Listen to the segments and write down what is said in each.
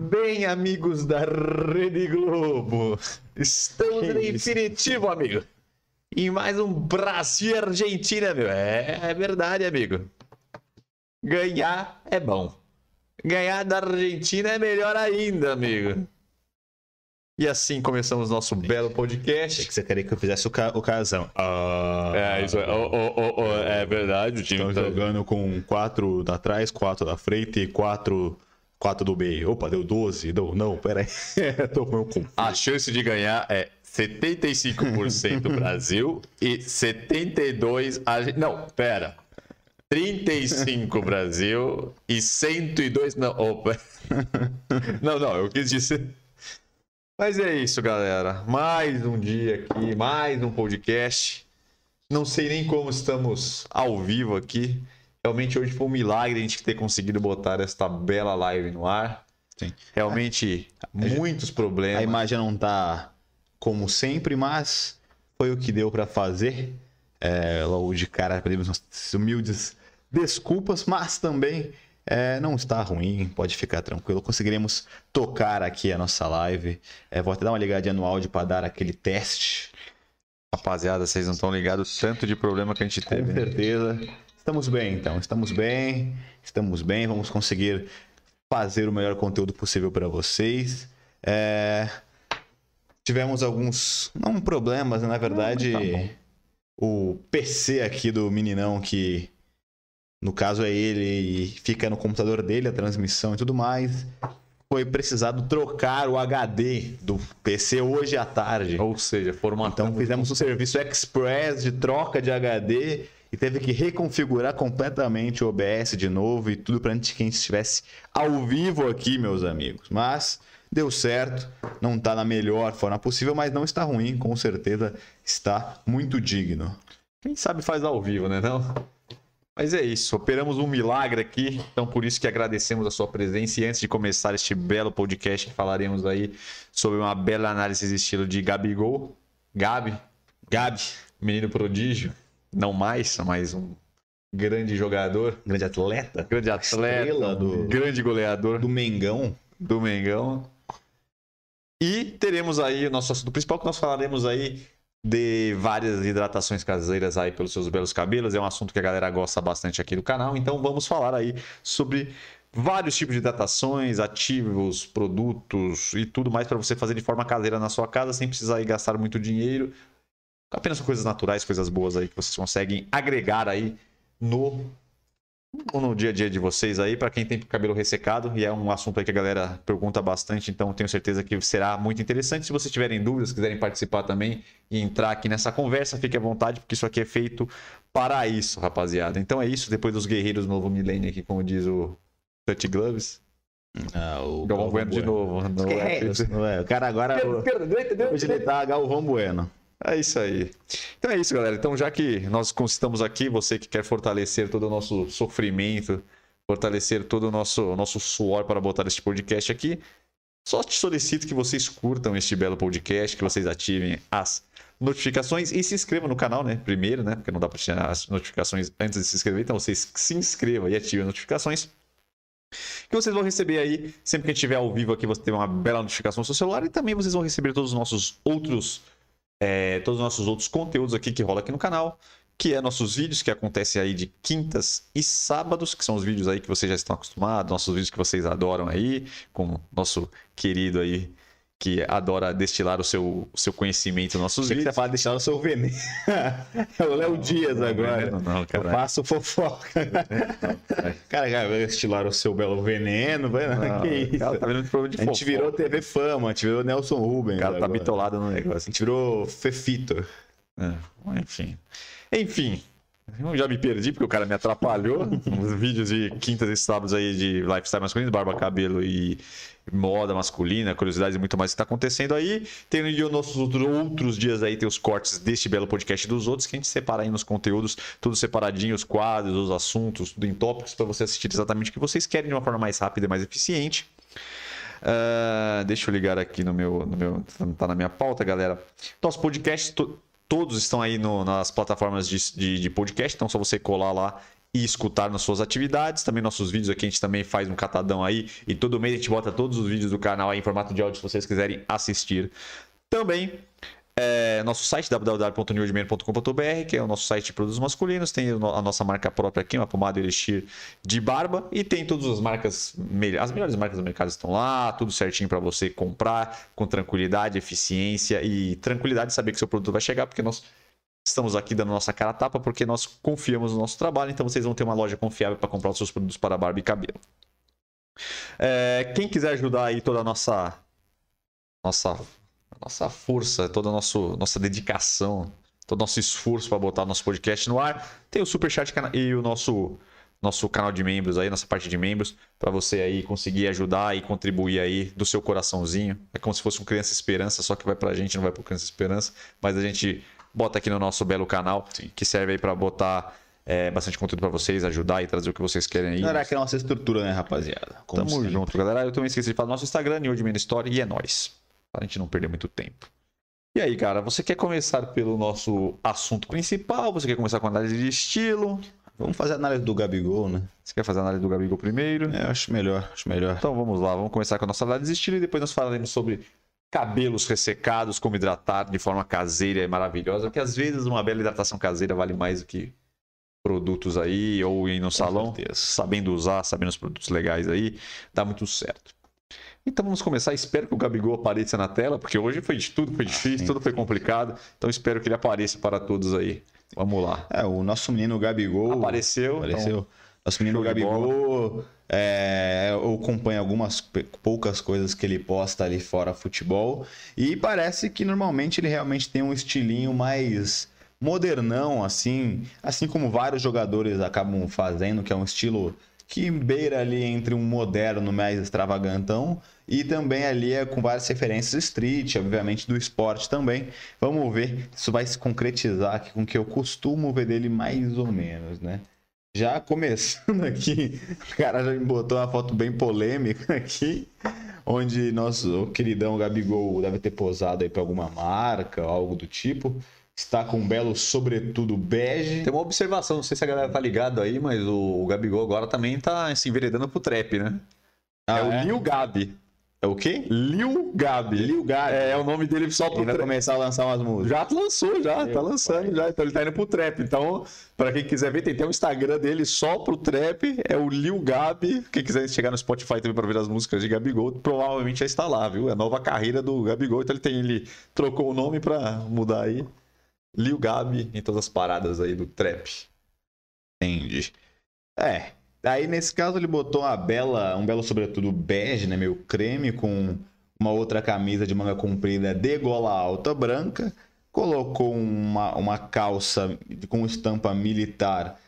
Bem, amigos da Rede Globo, estamos Que em definitivo, amigo. Em mais um Brasil e Argentina, meu. É, é verdade, amigo. Ganhar é bom. Ganhar da Argentina é melhor ainda, amigo. E assim começamos nosso belo Achei podcast. que você queria que eu fizesse o, ca o casão. Ah, É, isso é, oh, oh, oh, é verdade, o time Estão tá- jogando com quatro da trás, quatro da frente e quatro, quatro do meio. Opa, deu 12? Deu, não, peraí. Com- A chance de ganhar é 75% Brasil e 72 Arge- Não, pera. 35 Brasil e 102 não. Opa. Não, não, eu quis dizer. Mas é isso, galera. Mais um dia aqui, mais um podcast. Não sei nem como estamos ao vivo aqui. Realmente hoje foi um milagre a gente ter conseguido botar esta bela live no ar. Sim. Realmente muitos problemas. A imagem não tá como sempre, mas foi o que deu pra fazer. É, logo de cara pedimos nossas humildes desculpas, mas também é, não está ruim, pode ficar tranquilo. Conseguiremos tocar aqui a nossa live. É, vou até dar uma ligadinha no áudio para dar aquele teste. Rapaziada, vocês não estão ligados o tanto de problema que a gente Com teve. né? Estamos bem, então. Estamos bem. Estamos bem. Vamos conseguir fazer o melhor conteúdo possível para vocês. É, Tivemos alguns. Não problemas, né? na verdade. Não, tá o PC aqui do meninão, que no caso é ele, e fica no computador dele a transmissão e tudo mais. Foi precisado trocar o HD do PC hoje à tarde. Ou seja, formatando. Então fizemos um serviço express de troca de HD e teve que reconfigurar completamente o OBS de novo e tudo para antes que a gente estivesse ao vivo aqui, meus amigos. Mas deu certo, não está na melhor forma possível, mas não está ruim, com certeza está muito digno. Quem sabe faz ao vivo, né? Não? Mas é isso, operamos um milagre aqui, então por isso que agradecemos a sua presença. E antes de começar este belo podcast, falaremos aí sobre uma bela análise de estilo de Gabigol. Gabi, Gabi, menino prodígio, não mais, mas um grande jogador, grande atleta grande atleta, do- grande goleador do Mengão. do Mengão. E teremos aí o nosso assunto principal, que nós falaremos aí de várias hidratações caseiras aí pelos seus belos cabelos. É um assunto que a galera gosta bastante aqui do canal. Então vamos falar aí sobre vários tipos de hidratações, ativos, produtos e tudo mais para você fazer de forma caseira na sua casa, sem precisar gastar muito dinheiro. Apenas coisas naturais, coisas boas aí que vocês conseguem agregar aí no no dia a dia de vocês aí, para quem tem cabelo ressecado, e é um assunto aí que a galera pergunta bastante, então tenho certeza que será muito interessante. Se vocês tiverem dúvidas, quiserem participar também e entrar aqui nessa conversa, fique à vontade, porque isso aqui é feito para isso, rapaziada. Então é isso, depois dos guerreiros do novo milênio aqui, como diz o Touch Gloves. Ah, o Galvão Bueno de novo. Não é? Não é, O cara agora. Hoje ele tá Galvão Bueno. É isso aí. Então é isso, galera. Então, já que nós estamos aqui, você que quer fortalecer todo o nosso sofrimento, fortalecer todo o nosso, nosso suor para botar este podcast aqui, só te solicito que vocês curtam este belo podcast, que vocês ativem as notificações e se inscrevam no canal, né? Primeiro, né? Porque não dá para tirar as notificações antes de se inscrever, então vocês se inscrevam e ativem as notificações. Que vocês vão receber aí, sempre que a gente estiver ao vivo aqui, você tem uma bela notificação no seu celular e também vocês vão receber todos os nossos outros é, todos os nossos outros conteúdos aqui que rola aqui no canal, que é nossos vídeos que acontecem aí de quintas e sábados, que são os vídeos aí que vocês já estão acostumados, nossos vídeos que vocês adoram aí, com nosso querido aí que adora destilar o seu, o seu conhecimento nos nossos que você vídeos. fala deixar o seu veneno. É o Léo Dias agora. Não, não, Eu cara. faço fofoca. Cara, cara, vai estilar o seu belo veneno, vai Não, que isso? cara, tá vendo problema de A gente fofoca. virou TV Fama, a gente virou Nelson Rubens. O cara tá agora. bitolado no A negócio. gente virou Fefito. É, enfim. Enfim. Eu já me perdi porque o cara me atrapalhou. Os vídeos de quintas e sábados aí de lifestyle masculino, barba, cabelo e moda masculina, curiosidades e muito mais que está acontecendo aí. Tem os nossos outros, dias aí, tem os cortes deste belo podcast dos outros, que a gente separa aí nos conteúdos, tudo separadinho, os quadros, os assuntos, tudo em tópicos, para você assistir exatamente o que vocês querem de uma forma mais rápida e mais eficiente. Ah, deixa eu ligar aqui no meu, no meu. Tá na minha pauta, galera. Nosso podcast, to- todos estão aí no- nas plataformas de, de, de podcast, então é só você colar lá e escutar nas suas atividades. Também nossos vídeos aqui, a gente também faz um catadão aí. E todo mês a gente bota todos os vídeos do canal aí em formato de áudio se vocês quiserem assistir. Também é, nosso site www.newdman.com.br, que é o nosso site de produtos masculinos, tem a nossa marca própria aqui, uma pomada Elixir de barba, e tem todas as marcas, as melhores marcas do mercado estão lá, tudo certinho para você comprar com tranquilidade, eficiência e tranquilidade de saber que seu produto vai chegar, porque nós estamos aqui dando nossa cara a tapa, porque nós confiamos no nosso trabalho, então vocês vão ter uma loja confiável para comprar os seus produtos para barba e cabelo. É, quem quiser ajudar aí toda a nossa nossa nossa força, toda a nosso, nossa dedicação, todo o nosso esforço para botar nosso podcast no ar. Tem o Superchat e o nosso, nosso canal de membros aí, nossa parte de membros, para você aí conseguir ajudar e contribuir aí do seu coraçãozinho. É como se fosse um Criança Esperança, só que vai pra gente, não vai pro Criança Esperança, mas a gente bota aqui no nosso belo canal, Sim. que serve aí para botar é, bastante conteúdo para vocês, ajudar e trazer o que vocês querem aí. Era que é a nossa estrutura, né, rapaziada? Como Tamo sempre. junto, galera. Eu também esqueci de falar no nosso Instagram, New Admin Story, e é nóis para a gente não perder muito tempo. E aí, cara, você quer começar pelo nosso assunto principal? Você quer começar com análise de estilo? Vamos fazer a análise do Gabigol, né? Você quer fazer a análise do Gabigol primeiro? É, acho melhor, acho melhor. Então vamos lá, vamos começar com a nossa análise de estilo e depois nós falaremos sobre cabelos ressecados, como hidratar de forma caseira e maravilhosa, porque às vezes uma bela hidratação caseira vale mais do que produtos aí ou ir no com salão, certeza. sabendo usar, sabendo os produtos legais aí, dá muito certo. Então vamos começar. Espero que o Gabigol apareça na tela, porque hoje foi de tudo, foi ah, difícil, tudo foi complicado. Então espero que ele apareça para todos aí. Vamos lá. É, o nosso menino Gabigol. Apareceu. Apareceu. Então, nosso menino Gabigol. É, eu acompanho algumas poucas coisas que ele posta ali fora futebol. E parece que normalmente ele realmente tem um estilinho mais modernão, assim. Assim como vários jogadores acabam fazendo, que é um estilo que beira ali entre um moderno mais extravagantão e também ali é com várias referências street, obviamente do esporte também. Vamos ver se isso vai se concretizar aqui com o que eu costumo ver dele mais ou menos, né? Já começando aqui, o cara já me botou uma foto bem polêmica aqui, onde nosso queridão Gabigol deve ter posado aí para alguma marca, algo do tipo está com um belo sobretudo bege. Tem uma observação, não sei se a galera tá ligado aí, mas o, Gabigol agora também tá se enveredando pro trap, né? Ah, é, é, o Lil Gabi. É o quê? Lil Gabi. Lil Gabi. É, é o nome dele só pro Ele vai começar a lançar umas músicas. Já lançou, já. Meu tá lançando pai. já. Então ele tá indo pro trap. Então, pra quem quiser ver, tem até o Instagram dele só pro trap. É o Lil Gabi. Quem quiser chegar no Spotify também pra ver as músicas de Gabigol, provavelmente já está lá, viu? É a nova carreira do Gabigol. Então ele tem, ele trocou o nome pra mudar aí. Lil Gabi em todas as paradas aí do trap. Entendi. É. Aí nesse caso ele botou uma bela, um belo sobretudo bege, né, meio creme com uma outra camisa de manga comprida de gola alta branca, colocou uma, uma calça com estampa militar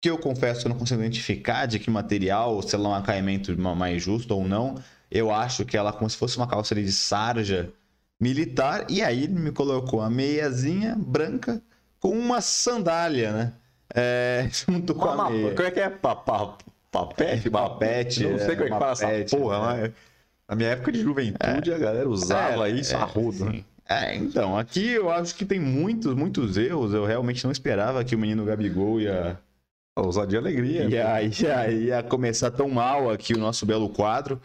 que eu confesso que eu não consigo identificar de que material, se ela é um acaimento mais justo ou não. Eu acho que ela é como se fosse uma calça de sarja militar, e aí ele me colocou a meiazinha branca com uma sandália, né? É, junto com a meia. Como é que é? Papete? Papete? papete não sei como é que fala essa porra, né? mas... Na minha época de juventude, é. a galera usava é, isso é, a rodo, né? É, então, aqui eu acho que tem muitos, muitos erros. Eu realmente não esperava que o menino Gabigol ia. Ousadia alegria. Ia, ia, ia começar tão mal aqui o nosso belo quadro.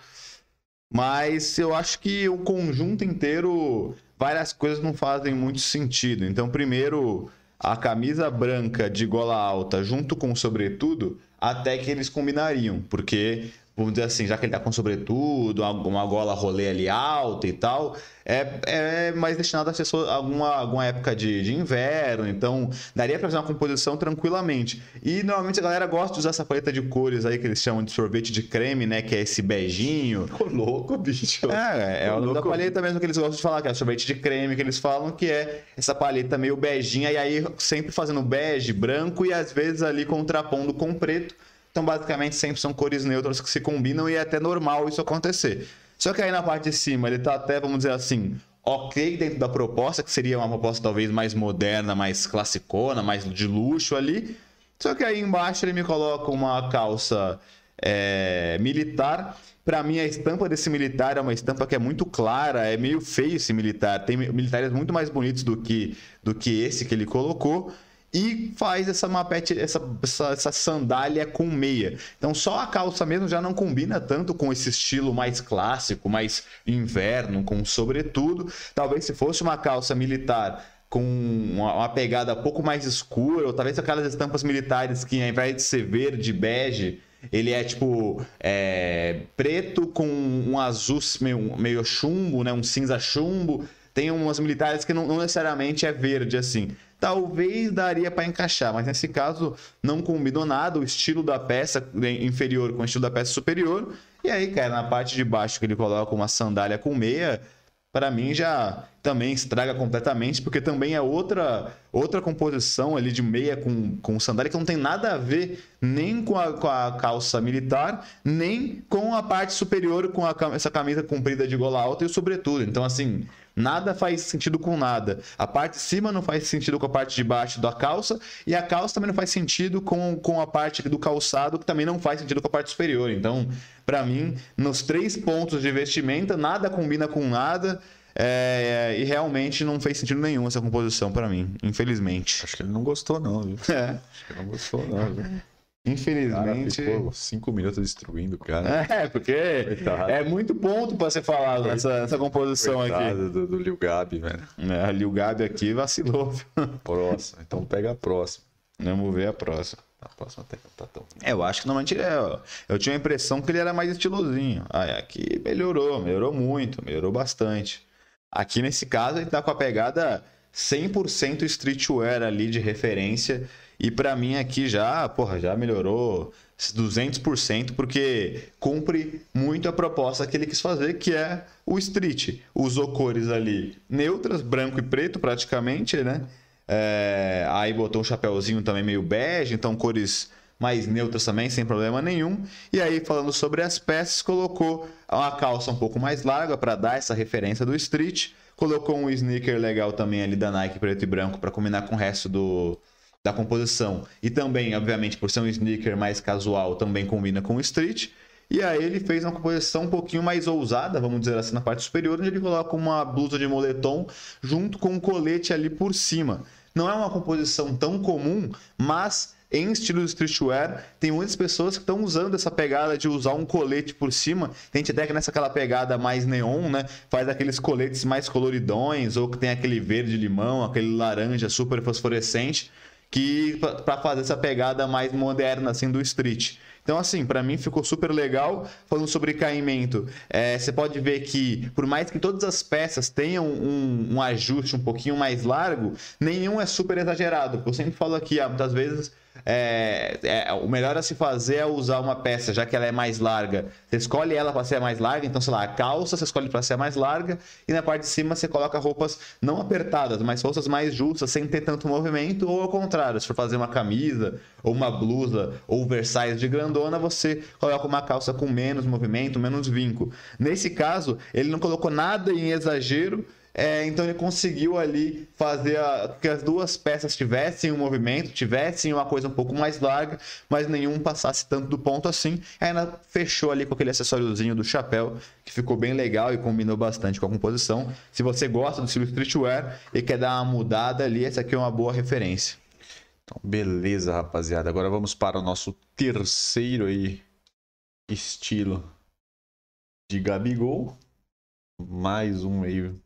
Mas eu acho que o conjunto inteiro, várias coisas não fazem muito sentido. Então, primeiro, a camisa branca de gola alta junto com o sobretudo, até que eles combinariam, porque vamos dizer assim, já que ele tá com sobretudo, uma gola rolê ali alta e tal, é, é mais destinado a ser alguma, alguma época de, de inverno, então daria para fazer uma composição tranquilamente. E normalmente a galera gosta de usar essa paleta de cores aí que eles chamam de sorvete de creme, né, que é esse beijinho. Ficou louco, bicho. É, é o nome da paleta mesmo que eles gostam de falar, que é sorvete de creme que eles falam, que é essa paleta meio beijinha, e aí sempre fazendo bege, branco e às vezes ali contrapondo com preto então, basicamente, sempre são cores neutras que se combinam e é até normal isso acontecer. Só que aí na parte de cima ele tá até, vamos dizer assim, ok dentro da proposta, que seria uma proposta talvez mais moderna, mais classicona, mais de luxo ali. Só que aí embaixo ele me coloca uma calça é, militar. Para mim, a estampa desse militar é uma estampa que é muito clara, é meio feio esse militar. Tem militares muito mais bonitos do que, do que esse que ele colocou. E faz essa mapete, essa, essa, essa, sandália com meia. Então só a calça mesmo já não combina tanto com esse estilo mais clássico, mais inverno, com sobretudo. Talvez se fosse uma calça militar com uma, pegada um pouco mais escura, ou talvez aquelas estampas militares que ao invés de ser verde, bege, ele é tipo é, preto com um azul meio, meio chumbo, né? um cinza chumbo. Tem umas militares que não, não necessariamente é verde assim talvez daria para encaixar, mas nesse caso não combinou nada o estilo da peça inferior com o estilo da peça superior. E aí, cara, na parte de baixo que ele coloca uma sandália com meia, para mim já também estraga completamente, porque também é outra outra composição ali de meia com, com sandália que não tem nada a ver nem com a, com a calça militar, nem com a parte superior com a, essa camisa comprida de gola alta e o sobretudo. Então, assim, Nada faz sentido com nada. A parte de cima não faz sentido com a parte de baixo da calça, e a calça também não faz sentido com, com a parte do calçado, que também não faz sentido com a parte superior. Então, para mim, nos três pontos de vestimenta, nada combina com nada. É, e realmente não fez sentido nenhum essa composição para mim, infelizmente. Acho que ele não gostou, não, viu? É. Acho que ele não gostou, não, viu? Infelizmente. Cara, ficou cinco minutos destruindo o cara. É, porque Coitado. é muito ponto para ser falado nessa, nessa composição Coitado aqui. Do, do Liu Gabi, velho. É, a Liu Gabi aqui vacilou. Próxima. Então pega a próxima. Vamos ver a próxima. A próxima até tá tão. É, eu acho que normalmente é. Eu tinha a impressão que ele era mais estilosinho. Aí aqui melhorou, melhorou muito, melhorou bastante. Aqui nesse caso ele tá com a pegada 100% streetwear ali de referência e para mim aqui já, porra, já melhorou 200%, porque cumpre muito a proposta que ele quis fazer, que é o street. Usou cores ali neutras, branco e preto praticamente, né? É, aí botou um chapéuzinho também meio bege, então cores mais neutras também, sem problema nenhum. E aí, falando sobre as peças, colocou uma calça um pouco mais larga para dar essa referência do street. Colocou um sneaker legal também ali da Nike preto e branco para combinar com o resto do, da composição. E também, obviamente, por ser um sneaker mais casual, também combina com o street. E aí ele fez uma composição um pouquinho mais ousada, vamos dizer assim, na parte superior, onde ele coloca uma blusa de moletom junto com um colete ali por cima. Não é uma composição tão comum, mas em estilo streetwear, tem muitas pessoas que estão usando essa pegada de usar um colete por cima. Tem gente até que nessa aquela pegada mais neon, né? Faz aqueles coletes mais coloridões, ou que tem aquele verde limão, aquele laranja super fosforescente que para fazer essa pegada mais moderna assim do street. Então, assim, para mim ficou super legal. Falando sobre caimento, é, você pode ver que, por mais que todas as peças tenham um, um ajuste um pouquinho mais largo, nenhum é super exagerado. Eu sempre falo aqui, ah, muitas vezes é, é, o melhor a se fazer é usar uma peça, já que ela é mais larga. Você escolhe ela para ser mais larga, então, sei lá, a calça você escolhe para ser mais larga, e na parte de cima você coloca roupas não apertadas, mas roupas mais justas, sem ter tanto movimento, ou ao contrário, se for fazer uma camisa, ou uma blusa, ou oversize de grandona, você coloca uma calça com menos movimento, menos vinco. Nesse caso, ele não colocou nada em exagero, é, então ele conseguiu ali fazer a, que as duas peças tivessem um movimento, tivessem uma coisa um pouco mais larga, mas nenhum passasse tanto do ponto assim. Ela fechou ali com aquele acessóriozinho do chapéu, que ficou bem legal e combinou bastante com a composição. Se você gosta do estilo streetwear e quer dar uma mudada ali, essa aqui é uma boa referência. Então, beleza, rapaziada. Agora vamos para o nosso terceiro aí estilo de Gabigol. Mais um meio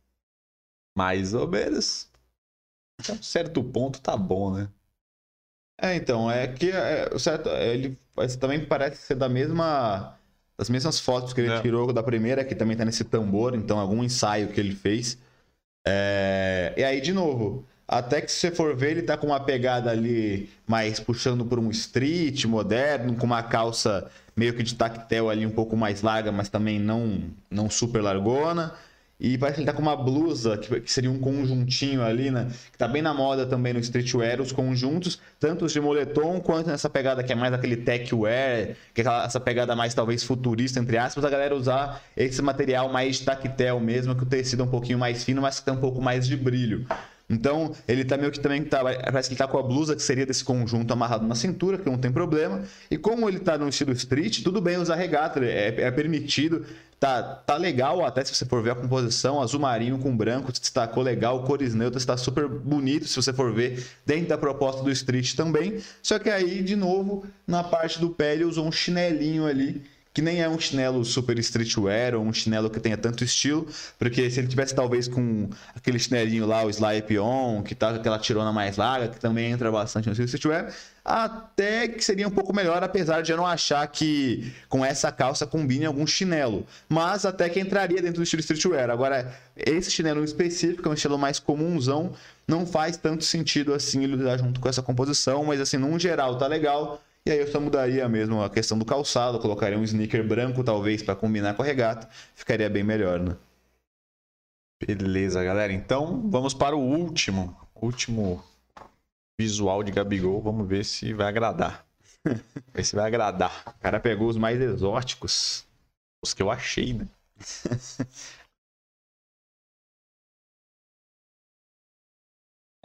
mais ou menos. Até um certo ponto tá bom, né? É, então, é que é, certo, ele também parece ser da mesma das mesmas fotos que ele é. tirou da primeira, que também tá nesse tambor, então algum ensaio que ele fez. É... E aí, de novo, até que se você for ver, ele tá com uma pegada ali mais puxando por um street moderno, com uma calça meio que de tactel ali um pouco mais larga, mas também não, não super largona. E parece que ele tá com uma blusa, que, seria um conjuntinho ali, né? Que tá bem na moda também no streetwear, os conjuntos, tanto os de moletom quanto nessa pegada que é mais aquele tech wear, que é essa pegada mais talvez futurista, entre aspas, a galera usar esse material mais tactel mesmo, que o tecido é um pouquinho mais fino, mas que tem um pouco mais de brilho. Então, ele tá meio que também tá, parece que ele tá com a blusa que seria desse conjunto amarrado na cintura, que não tem problema. E como ele tá no estilo street, tudo bem usar regata, é, é permitido tá, tá legal, até se você for ver a composição, azul marinho com branco, destacou legal, cores neutras, tá super bonito se você for ver dentro da proposta do Street também. Só que aí, de novo, na parte do pé ele usou um chinelinho ali que nem é um chinelo super streetwear ou um chinelo que tenha tanto estilo, porque se ele tivesse talvez com aquele chinelinho lá, o Slipe On, que tá com aquela tirona mais larga, que também entra bastante no streetwear, até que seria um pouco melhor, apesar de eu não achar que com essa calça combine algum chinelo, mas até que entraria dentro do estilo streetwear. Agora, esse chinelo específico, é um estilo mais comunzão, não faz tanto sentido assim ele usar junto com essa composição, mas assim, num geral tá legal e aí eu só mudaria mesmo a questão do calçado, colocaria um sneaker branco talvez para combinar com a regata, ficaria bem melhor, né? Beleza, galera. Então vamos para o último, último visual de Gabigol. Vamos ver se vai agradar. ver se vai agradar. O cara pegou os mais exóticos. Os que eu achei, né?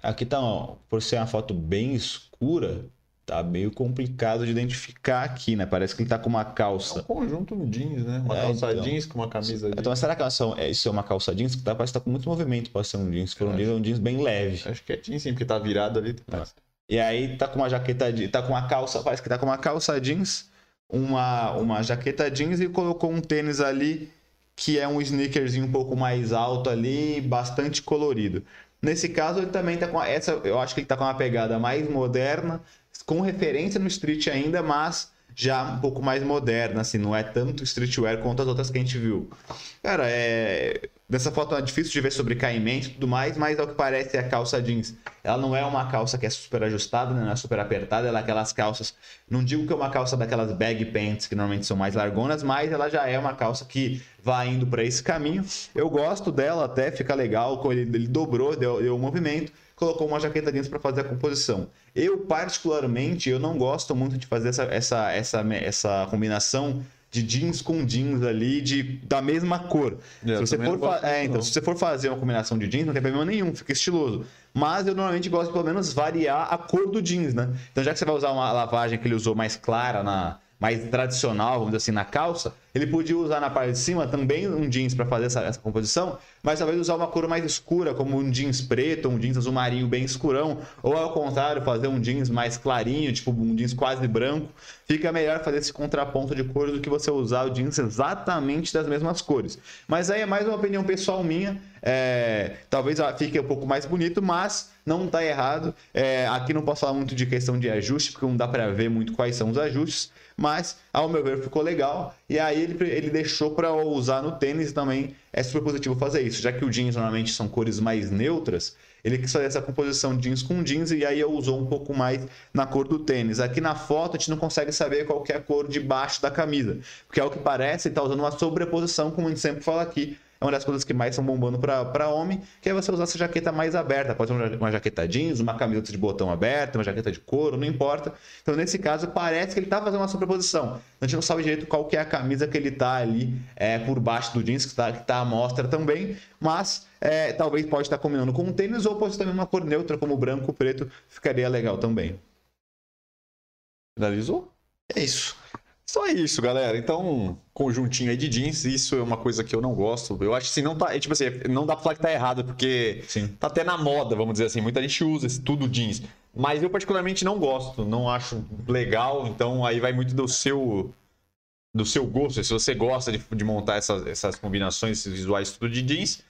Aqui tá, ó, por ser uma foto bem escura, tá meio complicado de identificar aqui, né? Parece que ele tá com uma calça. É um conjunto no jeans, né? Uma é, calça então. jeans com uma camisa jeans. Então, mas será que é, isso é uma calça jeans? Que tá, parece que tá com muito movimento, pode ser um jeans. Se for um jeans, é um jeans bem leve. Acho que é jeans sim, porque tá virado ali. É. E aí tá com uma jaqueta, tá com uma calça, parece que tá com uma calça jeans, uma, uma jaqueta jeans e colocou um tênis ali que é um sneakerzinho um pouco mais alto ali, bastante colorido. Nesse caso, ele também tá com essa, eu acho que ele tá com uma pegada mais moderna, com referência no street ainda, mas já um pouco mais moderna, assim, não é tanto streetwear quanto as outras que a gente viu. Cara, é. Nessa foto é difícil de ver sobre caimento e tudo mais, mas ao que parece é a calça jeans. Ela não é uma calça que é super ajustada, né? não é super apertada, ela é aquelas calças. Não digo que é uma calça daquelas bag pants que normalmente são mais largonas, mas ela já é uma calça que vai indo para esse caminho. Eu gosto dela, até fica legal, ele, ele dobrou, deu, deu um movimento colocou uma jaqueta jeans para fazer a composição. Eu, particularmente, eu não gosto muito de fazer essa, essa, essa, essa combinação de jeans com jeans ali de, da mesma cor. É, se você for é, então, se você for fazer uma combinação de jeans, não tem problema nenhum, fica estiloso. Mas eu normalmente gosto de pelo menos variar a cor do jeans, né? Então já que você vai usar uma lavagem que ele usou mais clara na, mais tradicional, vamos dizer assim, na calça, ele podia usar na parte de cima também um jeans para fazer essa, essa, composição, mas talvez usar uma cor mais escura, como um jeans preto, um jeans azul marinho bem escurão, ou ao contrário, fazer um jeans mais clarinho, tipo um jeans quase branco. Fica melhor fazer esse contraponto de cores do que você usar o jeans exatamente das mesmas cores. Mas aí é mais uma opinião pessoal minha. É, talvez fique um pouco mais bonito, mas não está errado. É, aqui não posso falar muito de questão de ajuste, porque não dá para ver muito quais são os ajustes mas ao meu ver ficou legal. E aí ele, ele deixou para usar no tênis também é super positivo fazer isso, já que o jeans normalmente são cores mais neutras. Ele quis fazer essa composição jeans com jeans e aí usou um pouco mais na cor do tênis. Aqui na foto a gente não consegue saber qual é a cor de baixo da camisa, porque é o que parece, está usando uma sobreposição, como a gente sempre fala aqui, uma das coisas que mais estão bombando para homem, que é você usar essa jaqueta mais aberta. Pode ser uma jaqueta jeans, uma camiseta de botão aberta, uma jaqueta de couro, não importa. Então, nesse caso, parece que ele está fazendo uma sobreposição. A gente não sabe direito qual que é a camisa que ele está ali é, por baixo do jeans, que está que tá à mostra também, mas é, talvez pode estar tá combinando com um tênis ou pode ser também uma cor neutra, como branco, preto, ficaria legal também. Finalizou? É isso. Só isso, galera. Então, conjuntinho aí de jeans, isso é uma coisa que eu não gosto. Eu acho que assim, não tá. É, tipo assim, não dá pra falar que tá errado, porque Sim. tá até na moda, vamos dizer assim. Muita gente usa esse tudo jeans. Mas eu particularmente não gosto, não acho legal, então aí vai muito do seu do seu gosto, se você gosta de, de montar essas, essas combinações, esses visuais tudo de jeans.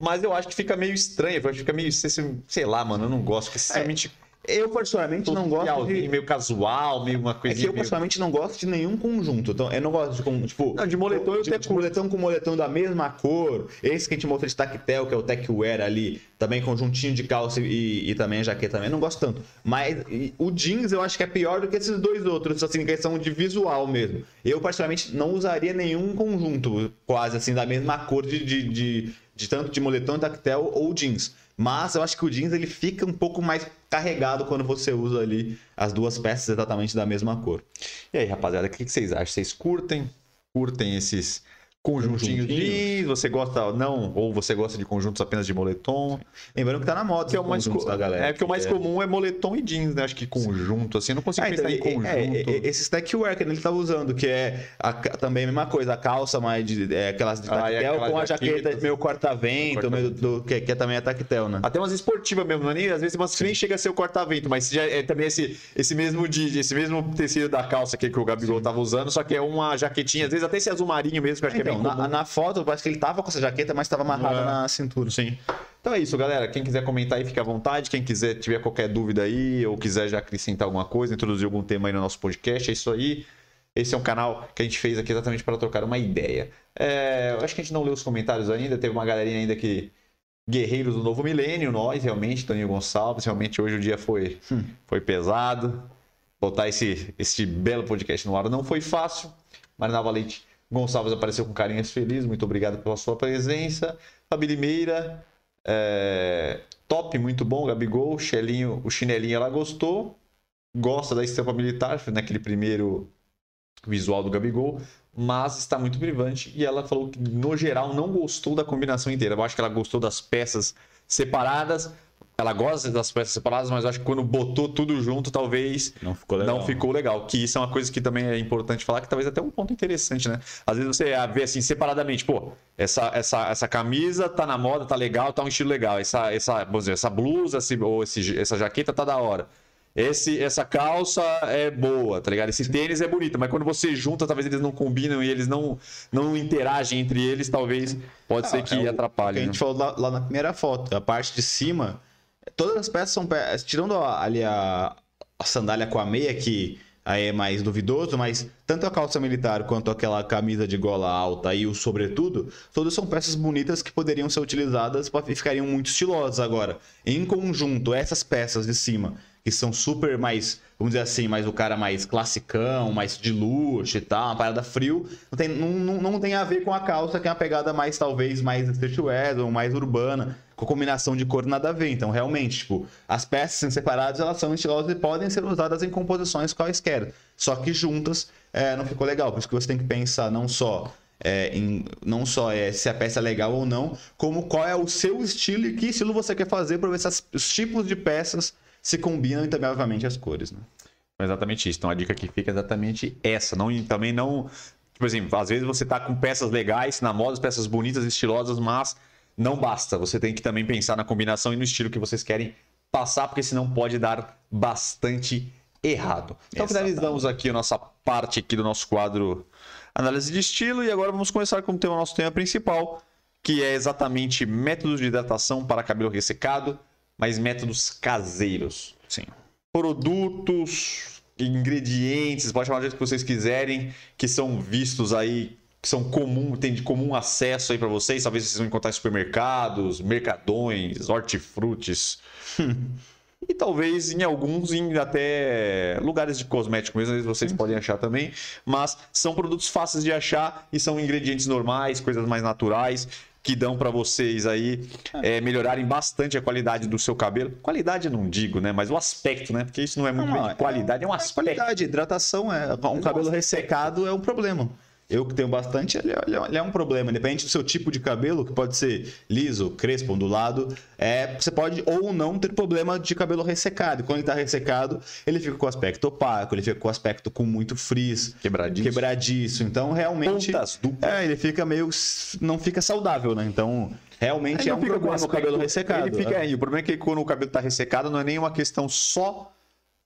Mas eu acho que fica meio estranho, eu acho que fica meio, sei lá, mano, eu não gosto, porque sinceramente é eu, particularmente, não gosto de... Meio casual, meio uma coisa. É que eu, particularmente, não gosto de nenhum conjunto. Então, eu não gosto de, tipo... Não, de moletom eu de, de moletom com moletom da mesma cor. Esse que a gente mostrou de tactel, que é o tech wear ali. Também conjuntinho de calça e, e também a jaqueta também. Não gosto tanto. Mas e, o jeans eu acho que é pior do que esses dois outros, assim, questão de visual mesmo. Eu, particularmente, não usaria nenhum conjunto quase, assim, da mesma cor de, de, de, de tanto de moletom, tactel ou jeans. Mas eu acho que o jeans ele fica um pouco mais carregado quando você usa ali as duas peças exatamente da mesma cor. E aí, rapaziada, o que vocês acham? Vocês curtem? Curtem esses Conjuntinhos. jeans, você gosta não, ou você gosta de conjuntos apenas de moletom. Lembrando que tá na moda Que é o mais co- da galera. É porque o mais comum é moletom e jeans, né? Acho que conjunto assim, eu não consigo Ah, então, pensar em é- conjunto. é, é, esse stackwear que ele tava usando, que é a também a mesma coisa, a calça mais de, é, aquelas de Ah, tactel aquela com a jaqueta. jaqueta meio corta-vento, meio do, que, que é também a tactel, né? Até umas esportivas mesmo, é nem, às vezes umas que nem chega a ser o corta-vento, mas já é também esse, esse mesmo de, esse mesmo tecido da calça aqui que o Gabigol tava usando, só que é uma jaquetinha, às vezes até esse azul marinho mesmo, que eu acho que é Então, na, na foto, parece que ele tava com essa jaqueta, mas tava amarrada É. na cintura. Sim. Então é isso, galera. Quem quiser comentar aí, fique à vontade. Quem quiser, tiver qualquer dúvida aí, ou quiser já acrescentar alguma coisa, introduzir algum tema aí no nosso podcast, é isso aí. Esse é um canal que a gente fez aqui exatamente para trocar uma ideia. É, eu acho que a gente não leu os comentários ainda, teve uma galerinha ainda que. Guerreiros do Novo Milênio, nós, realmente, Toninho Gonçalves, realmente hoje o dia foi, foi pesado. Botar esse, esse belo podcast no ar não foi fácil. Marina Valente Gonçalves apareceu com carinhas feliz, muito obrigado pela sua presença. Fabi Limeira, é, top, muito bom, Gabigol, Chelinho, o chinelinho ela gostou, gosta da estampa militar, naquele primeiro visual do Gabigol, mas está muito privante e ela falou que no geral não gostou da combinação inteira. Eu acho que ela gostou das peças separadas. Ela gosta das peças separadas, mas eu acho que quando botou tudo junto, talvez Não ficou legal. não ficou legal. Que isso é uma coisa que também é importante falar, que talvez até um ponto interessante, né? Às vezes você vê assim, separadamente, pô, essa, essa, essa camisa tá na moda, tá legal, tá um estilo legal. Essa, essa, vamos dizer, essa blusa esse, ou esse, essa jaqueta tá da hora. Esse, essa calça é boa, tá ligado? Esse tênis é bonito, mas quando você junta, talvez eles não combinam e eles não, não interagem entre eles, talvez pode ser que É o- atrapalhe. o que a né? gente falou lá, lá na primeira foto. A parte de cima, todas as peças são peças. Tirando ali a, a sandália com a meia, que aí é mais duvidoso, mas tanto a calça militar quanto aquela camisa de gola alta e o sobretudo, todas são peças bonitas que poderiam ser utilizadas e ficariam muito estilosas agora. Em conjunto, essas peças de cima, que são super mais, vamos dizer assim, mais o cara mais classicão, mais de luxo e tal, uma parada frio, não tem, não, não, não tem a ver com a calça, que é uma pegada mais, talvez, mais streetwear ou mais urbana, com combinação de cor nada a ver. Então, realmente, tipo, as peças sendo separadas, elas são estilosas e podem ser usadas em composições quaisquer. Só que juntas é, não ficou legal. Por isso que você tem que pensar não só é, em, não só é, se a peça é legal ou não, como qual é o seu estilo e que estilo você quer fazer para ver se as- os tipos de peças se combinam e também, obviamente, as cores, né? Exatamente isso. Então a dica que fica é exatamente essa. Não, também não. Tipo assim, às vezes você tá com peças legais na moda, peças bonitas, estilosas, mas não basta. Você tem que também pensar na combinação e no estilo que vocês querem passar, porque senão pode dar bastante errado. Então Exatamente. finalizamos aqui a nossa parte aqui do nosso quadro análise de estilo e agora vamos começar com o tema- nosso tema principal, que é exatamente métodos de hidratação para cabelo ressecado, mas métodos caseiros Sim. produtos, ingredientes, pode chamar do jeito que vocês quiserem, que são vistos aí, que são comum, tem de comum acesso aí para vocês. Talvez vocês vão encontrar em supermercados, mercadões, hortifrutis. E talvez em alguns em até lugares de cosmético mesmo, vocês podem achar também. Mas são produtos fáceis de achar e são ingredientes normais, coisas mais naturais que dão para vocês aí é, melhorarem bastante a qualidade do seu cabelo. Qualidade eu não digo, né? Mas o aspecto, né? Porque isso não é muito Não, bem de é- qualidade, é um aspecto. Qualidade, hidratação é. Um cabelo ressecado é um problema. Eu que tenho bastante, ele é, ele é- ele é um problema. Independente do seu tipo de cabelo, que pode ser liso, crespo, ondulado, é, você pode ou não ter problema de cabelo ressecado. E quando ele está ressecado, ele fica com aspecto opaco, ele fica com aspecto com muito frizz, Quebradiço. quebradiço. Então, realmente. Pontas duplas. É, ele fica meio. não fica saudável, né? Então, realmente é um problema o cabelo ressecado. Ele fica aí. O problema é que quando o cabelo tá ressecado, não é nem uma questão só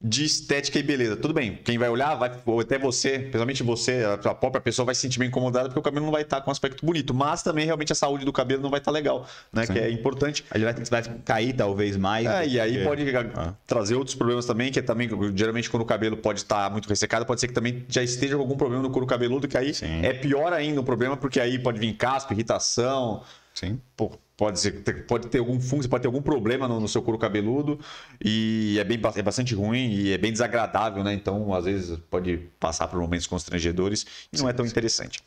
de estética e beleza. Tudo bem, quem vai olhar, vai, ou até você, principalmente você, a própria pessoa vai se sentir bem incomodada porque o cabelo não vai estar com um aspecto bonito. Mas também, realmente, a saúde do cabelo não vai estar legal, né? Sim. Que é importante. Ele vai, vai cair talvez mais. É, e aí porque- pode Ah. trazer outros problemas também, que é também, geralmente, quando o cabelo pode estar muito ressecado, pode ser que também já esteja com algum problema no couro cabeludo, que aí Sim. é pior ainda o problema, porque aí pode vir caspa, irritação, Sim. Pô, pode, ser, ter- pode ter algum fungo, pode ter algum problema no, no seu couro cabeludo e é, bem, é bastante ruim e é bem desagradável, né? Então, às vezes, pode passar por momentos constrangedores e não é tão interessante.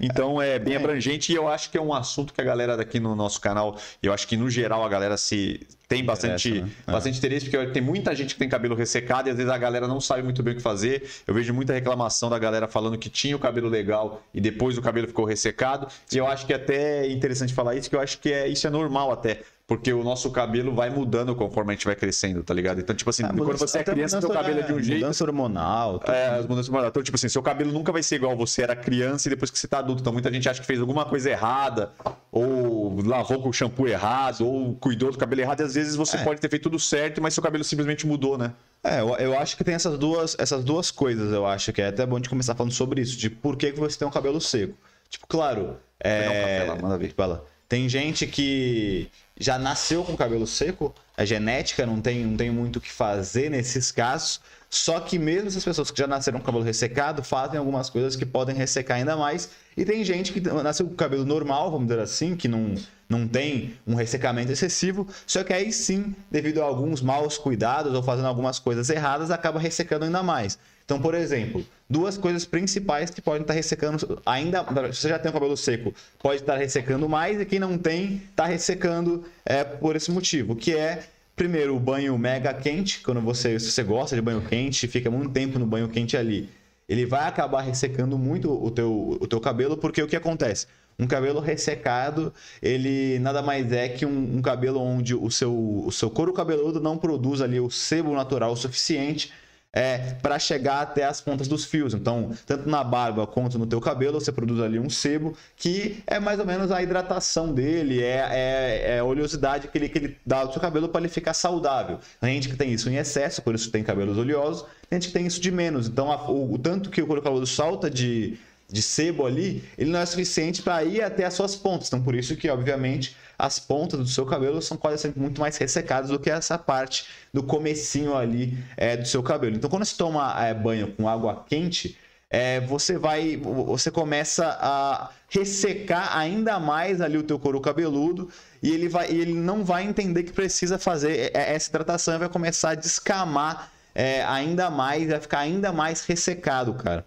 Então, é bem abrangente e eu acho que é um assunto que a galera daqui no nosso canal, eu acho que no geral a galera se tem bastante, Interessa, né? É. bastante interesse, porque tem muita gente que tem cabelo ressecado e às vezes a galera não sabe muito bem o que fazer. Eu vejo muita reclamação da galera falando que tinha o cabelo legal e depois o cabelo ficou ressecado. E eu acho que até é interessante falar isso, que eu acho que é, isso é normal até. Porque o nosso cabelo vai mudando conforme a gente vai crescendo, tá ligado? Então, tipo assim, Ah, quando você é criança, seu cabelo é de um jeito. Mudança hormonal. tudo. É, as mudanças hormonais. Então, tipo assim, seu cabelo nunca vai ser igual você era criança e depois que você tá adulto. Então, muita gente acha que fez alguma coisa errada, ou lavou com o shampoo errado, ou cuidou do cabelo errado. E às vezes você É. pode ter feito tudo certo, mas seu cabelo simplesmente mudou, né? É, eu, eu acho que tem essas duas, essas duas coisas, eu acho que é até bom de começar falando sobre isso, de por que, que você tem um cabelo seco. Tipo, claro, pegar um é... café lá, manda ver. Vai lá. Tem gente que já nasceu com cabelo seco, a genética não tem, não tem muito o que fazer nesses casos, só que mesmo essas pessoas que já nasceram com cabelo ressecado fazem algumas coisas que podem ressecar ainda mais. E tem gente que nasceu com cabelo normal, vamos dizer assim, que não, não tem um ressecamento excessivo, só que aí sim, devido a alguns maus cuidados ou fazendo algumas coisas erradas, acaba ressecando ainda mais. Então, por exemplo, duas coisas principais que podem estar ressecando ainda. Se você já tem o cabelo seco, pode estar ressecando mais, e quem não tem, está ressecando é, por esse motivo, que é. Primeiro, o banho mega quente, quando você, se você gosta de banho quente, fica muito tempo no banho quente ali, ele vai acabar ressecando muito o teu, o teu cabelo, porque o que acontece? Um cabelo ressecado, ele nada mais é que um, um cabelo onde o seu, o seu couro cabeludo não produz ali o sebo natural o suficiente é, para chegar até as pontas dos fios. Então, tanto na barba quanto no teu cabelo, você produz ali um sebo que é mais ou menos a hidratação dele, é, é, é a oleosidade que ele, que ele dá ao seu cabelo para ele ficar saudável. Tem gente que tem isso em excesso, por isso tem cabelos oleosos, tem gente que tem isso de menos. Então, a- o, o tanto que o couro cabeludo salta de, de sebo ali, ele não é suficiente para ir até as suas pontas. Então, por isso que, obviamente, as pontas do seu cabelo são quase sempre muito mais ressecadas do que essa parte do comecinho ali é, do seu cabelo. Então, quando você toma é, banho com água quente, é, você vai, você começa a ressecar ainda mais ali o teu couro cabeludo e ele vai, ele não vai entender que precisa fazer é, essa hidratação vai começar a descamar é, ainda mais, vai ficar ainda mais ressecado, cara.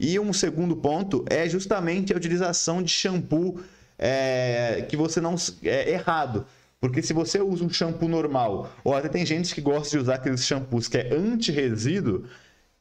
E um segundo ponto é justamente a utilização de shampoo é, que você não é errado. Porque se você usa um shampoo normal, ou até tem gente que gosta de usar aqueles shampoos que é anti-resíduo,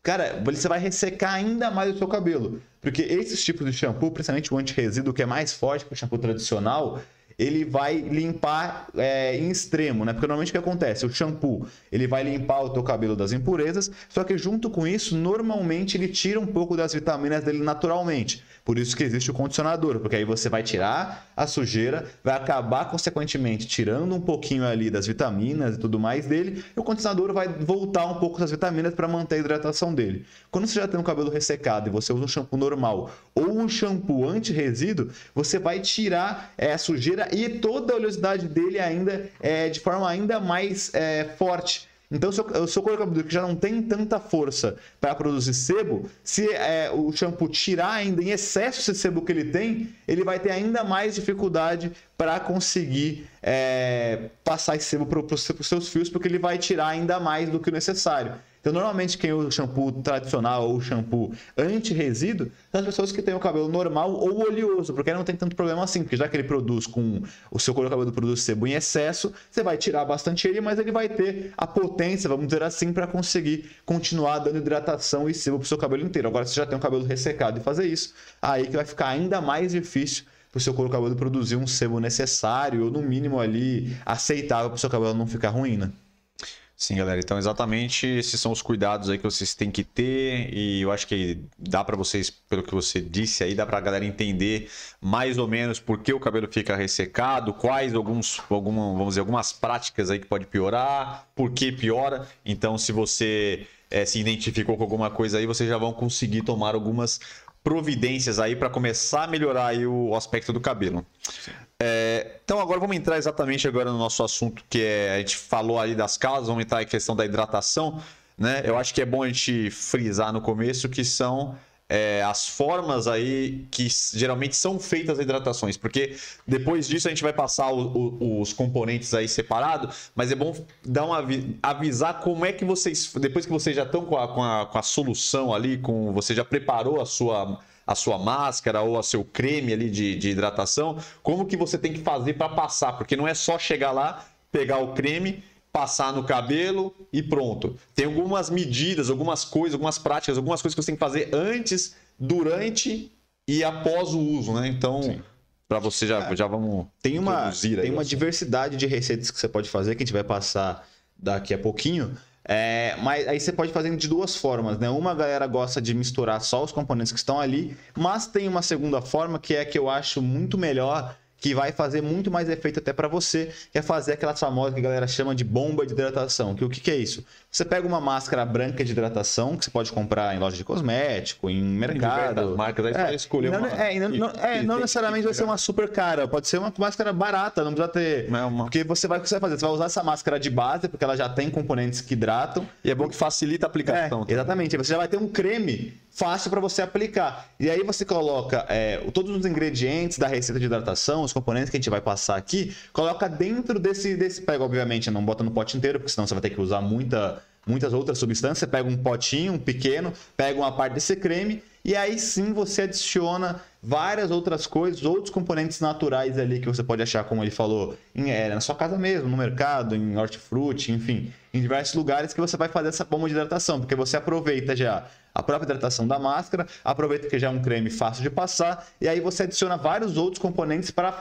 cara, você vai ressecar ainda mais o seu cabelo. Porque esses tipos de shampoo, principalmente o anti-resíduo, que é mais forte que o shampoo tradicional, ele vai limpar é, em extremo, né? Porque normalmente o que acontece? O shampoo, ele vai limpar o teu cabelo das impurezas, só que junto com isso, normalmente ele tira um pouco das vitaminas dele naturalmente. Por isso que existe o condicionador, porque aí você vai tirar a sujeira, vai acabar consequentemente tirando um pouquinho ali das vitaminas e tudo mais dele, e o condicionador vai voltar um pouco das vitaminas para manter a hidratação dele. Quando você já tem um cabelo ressecado e você usa um shampoo normal ou um shampoo anti-resíduo, você vai tirar é, a sujeira e toda a oleosidade dele ainda é, de forma ainda mais é, forte. Então, o seu, o seu cabeludo que já não tem tanta força para produzir sebo, se é, o shampoo tirar ainda em excesso esse sebo que ele tem, ele vai ter ainda mais dificuldade para conseguir é, passar esse sebo para os seus fios, porque ele vai tirar ainda mais do que o necessário. Então, normalmente, quem usa o shampoo tradicional ou o shampoo anti-resíduo são as pessoas que têm o cabelo normal ou oleoso, porque não tem tanto problema assim, porque já que ele produz com o seu couro cabeludo produz sebo em excesso, você vai tirar bastante ele, mas ele vai ter a potência, vamos dizer assim, para conseguir continuar dando hidratação e sebo para o seu cabelo inteiro. Agora, se já tem um cabelo ressecado e fazer isso, aí que vai ficar ainda mais difícil para o seu couro cabeludo produzir um sebo necessário, ou no mínimo ali aceitável para o seu cabelo não ficar ruim, né? Sim, galera. Então, exatamente esses são os cuidados aí que vocês têm que ter. E eu acho que dá para vocês, pelo que você disse aí, dá para a galera entender mais ou menos por que o cabelo fica ressecado, quais alguns, alguma, vamos dizer, algumas práticas aí que pode piorar, por que piora. Então, se você eh, se identificou com alguma coisa aí, vocês já vão conseguir tomar algumas providências aí para começar a melhorar aí o aspecto do cabelo. É, então agora vamos entrar exatamente agora no nosso assunto que é a gente falou ali das causas, vamos entrar em questão da hidratação, né? Eu acho que é bom a gente frisar no começo que são é, as formas aí que geralmente são feitas as hidratações, porque depois disso a gente vai passar o- o- os componentes aí separados, mas é bom dar uma avi- avisar como é que vocês, depois que vocês já estão com a, com a, com a solução ali, com você já preparou a sua a sua máscara ou a seu creme ali de, de hidratação, como que você tem que fazer para passar, porque não é só chegar lá, pegar o creme, passar no cabelo e pronto. Tem algumas medidas, algumas coisas, algumas práticas, algumas coisas que você tem que fazer antes, durante e após o uso, né? Então, para você já, é. já vamos tem uma tem uma diversidade de receitas que você pode fazer que a gente vai passar daqui a pouquinho. É, mas aí você pode fazer de duas formas, né? Uma galera gosta de misturar só os componentes que estão ali, mas tem uma segunda forma que é que eu acho muito melhor que vai fazer muito mais efeito até para você, que é fazer aquela famosa que a galera chama de bomba de hidratação. Que o que, que, é isso? Você pega uma máscara branca de hidratação que você pode comprar em loja de cosmético, em mercado. Em marcas, aí você é, escolher não, uma. É, não, não, é, não necessariamente vai ser uma super cara, pode ser uma máscara barata, não precisa ter. Não é uma... Porque você vai, o que você vai fazer? Você vai usar essa máscara de base, porque ela já tem componentes que hidratam. E é bom que facilita a aplicação. É, exatamente. Você já vai ter um creme fácil para você aplicar. E aí você coloca é, todos os ingredientes da receita de hidratação, os componentes que a gente vai passar aqui, coloca dentro desse, desse pega, obviamente, não bota no pote inteiro, porque senão você vai ter que usar muita, muitas outras substâncias. Você pega um potinho, um pequeno, pega uma parte desse creme e aí sim você adiciona várias outras coisas, outros componentes naturais ali que você pode achar, como ele falou, em, é, na sua casa mesmo, no mercado, em hortifruti, enfim, em diversos lugares que você vai fazer essa bomba de hidratação, porque você aproveita já a própria hidratação da máscara, aproveita que já é um creme fácil de passar, e aí você adiciona vários outros componentes para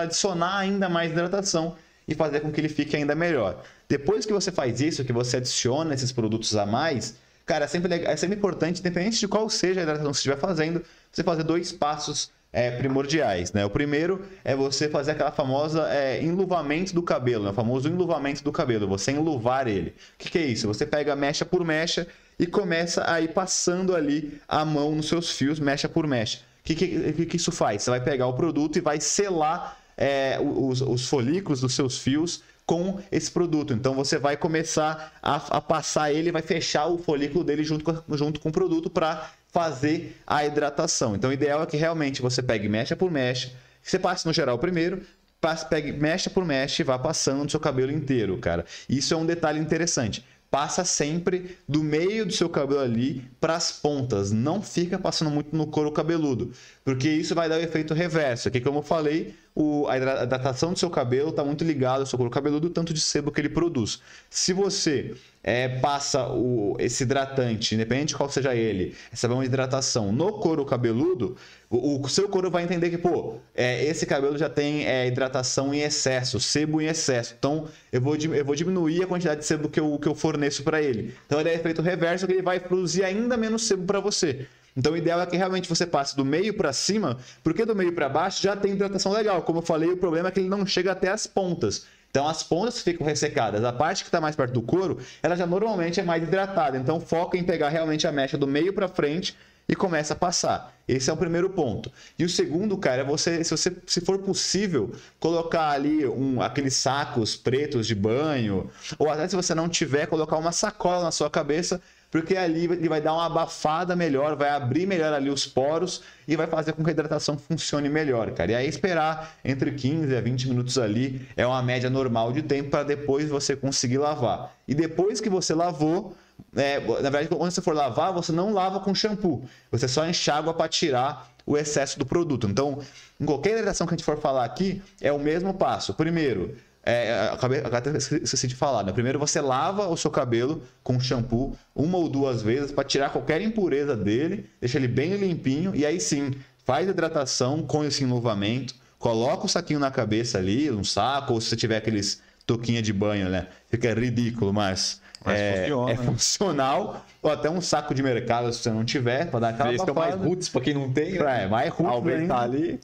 adicionar ainda mais hidratação e fazer com que ele fique ainda melhor. Depois que você faz isso, que você adiciona esses produtos a mais, Cara, é sempre, é sempre importante, independente de qual seja a hidratação que você estiver fazendo, você fazer dois passos é, primordiais, né? O primeiro é você fazer aquela famosa é, enluvamento do cabelo, né? o famoso enluvamento do cabelo, você enluvar ele. O que, que é isso? Você pega mecha por mecha e começa a ir passando ali a mão nos seus fios, mecha por mecha. O que, que, que, isso faz? Você vai pegar o produto e vai selar é, os, os folículos dos seus fios com esse produto. Então você vai começar a, a passar ele, vai fechar o folículo dele junto com, junto com o produto para fazer a hidratação. Então o ideal é que realmente você pegue mecha por mecha, você passe no geral primeiro, passe, pegue mecha por mecha e vá passando no seu cabelo inteiro, cara. Isso é um detalhe interessante passa sempre do meio do seu cabelo ali para as pontas, não fica passando muito no couro cabeludo, porque isso vai dar o efeito reverso. Aqui, como eu falei, o, a hidratação do seu cabelo está muito ligada ao seu couro cabeludo, tanto de sebo que ele produz. Se você é, passa o, esse hidratante, independente de qual seja ele, essa uma hidratação no couro cabeludo, o, o, seu couro vai entender que, pô, é, esse cabelo já tem é, hidratação em excesso, sebo em excesso. Então, eu vou, eu vou diminuir a quantidade de sebo que eu, que eu forneço para ele. Então, ele é efeito reverso, que ele vai produzir ainda menos sebo para você. Então o ideal é que realmente você passe do meio para cima, porque do meio para baixo já tem hidratação legal. Como eu falei, o problema é que ele não chega até as pontas. Então as pontas ficam ressecadas. A parte que está mais perto do couro, ela já normalmente é mais hidratada. Então foca em pegar realmente a mecha do meio para frente e começa a passar. Esse é o primeiro ponto. E o segundo, cara, é você, se você, se for possível, colocar ali um, aqueles sacos pretos de banho, ou até se você não tiver, colocar uma sacola na sua cabeça porque ali ele vai dar uma abafada melhor, vai abrir melhor ali os poros e vai fazer com que a hidratação funcione melhor, cara. E aí esperar entre 15 a 20 minutos ali é uma média normal de tempo para depois você conseguir lavar. E depois que você lavou, é, na verdade, quando você for lavar, você não lava com shampoo, você só enxágua para tirar o excesso do produto. Então, em qualquer hidratação que a gente for falar aqui, é o mesmo passo. Primeiro, é, acabei, até esqueci de falar, né? Primeiro você lava o seu cabelo com shampoo uma ou duas vezes para tirar qualquer impureza dele, deixa ele bem limpinho e aí sim faz hidratação com esse enluvamento, coloca o saquinho na cabeça ali, um saco, ou se você tiver aqueles toquinha de banho, né? Fica ridículo, mas, mas é, funciona, é né? funcional. Ou até um saco de mercado se você não tiver, para dar aquela Esse é mais roots para quem não tem. Né? É, mais roots. Aumentar ali.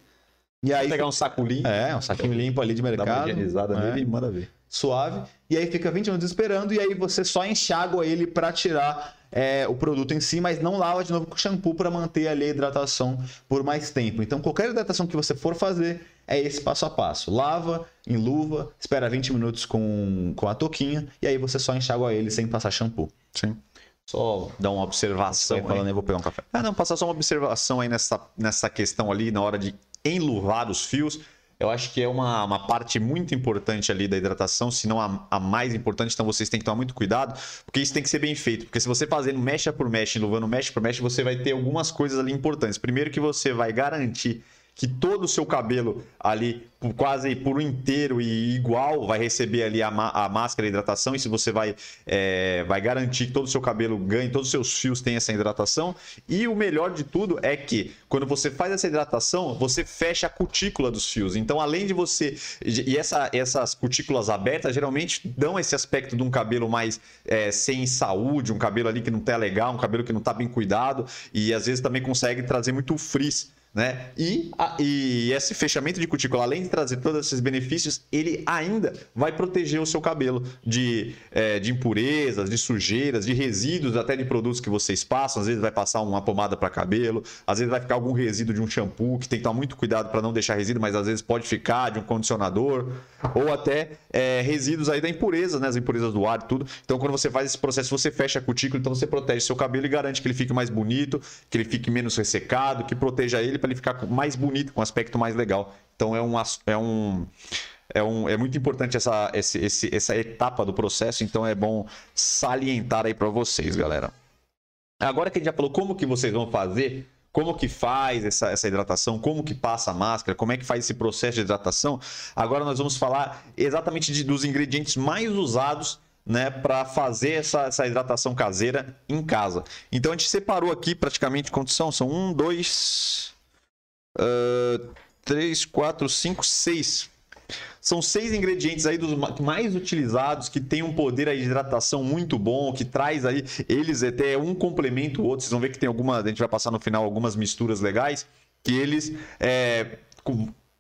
E aí pegar um saco limpo. É, um saquinho limpo ali de mercado. Dá uma higienizada é. nele e manda ver. Suave. E aí fica 20 minutos esperando e aí você só enxágua ele para tirar é, o produto em si, mas não lava de novo com shampoo para manter ali a hidratação por mais tempo. Então qualquer hidratação que você for fazer é esse passo a passo. Lava em luva, espera 20 minutos com, com a touquinha e aí você só enxágua ele sem passar shampoo. Sim. Só dar uma observação. Falando, eu vou pegar um café. Ah, não, passar só uma observação aí nessa, nessa questão ali na hora de enluvar os fios. Eu acho que é uma, uma parte muito importante ali da hidratação, se não a, a, mais importante, então vocês têm que tomar muito cuidado, porque isso tem que ser bem feito. Porque se você fazendo mecha por mecha, enluvando mecha por mecha, você vai ter algumas coisas ali importantes. Primeiro que você vai garantir que todo o seu cabelo ali, quase por inteiro e igual, vai receber ali a, a máscara de hidratação. E se você vai, é, vai garantir que todo o seu cabelo ganhe, todos os seus fios tenham essa hidratação. E o melhor de tudo é que quando você faz essa hidratação, você fecha a cutícula dos fios. Então, além de você. E essa, essas cutículas abertas geralmente dão esse aspecto de um cabelo mais é, sem saúde, um cabelo ali que não tá legal, um cabelo que não tá bem cuidado. E às vezes também consegue trazer muito frizz né? E, a, e esse fechamento de cutícula, além de trazer todos esses benefícios, ele ainda vai proteger o seu cabelo de, é, de impurezas, de sujeiras, de resíduos, até de produtos que vocês passam. Às vezes vai passar uma pomada para cabelo, às vezes vai ficar algum resíduo de um shampoo, que tem que tomar muito cuidado para não deixar resíduo, mas às vezes pode ficar de um condicionador, ou até é, resíduos aí da impureza, né? As impurezas do ar e tudo. Então, quando você faz esse processo, você fecha a cutícula, então você protege seu cabelo e garante que ele fique mais bonito, que ele fique menos ressecado, que proteja ele para ele ficar mais bonito, com um aspecto mais legal. Então é um, é um, é, um, é muito importante essa, esse, esse, essa etapa do processo, então é bom salientar aí para vocês, galera. Agora que a gente já falou como que vocês vão fazer, como que faz essa, essa hidratação, como que passa a máscara, como é que faz esse processo de hidratação, agora nós vamos falar exatamente de, dos ingredientes mais usados né, para fazer essa, essa hidratação caseira em casa. Então a gente separou aqui praticamente quantos são? São um, dois, uh, três, quatro, cinco, seis. São seis ingredientes aí dos mais utilizados, que tem um poder de hidratação muito bom, que traz aí, eles até um complemento o outro. Vocês vão ver que tem alguma, a gente vai passar no final algumas misturas legais, que eles é,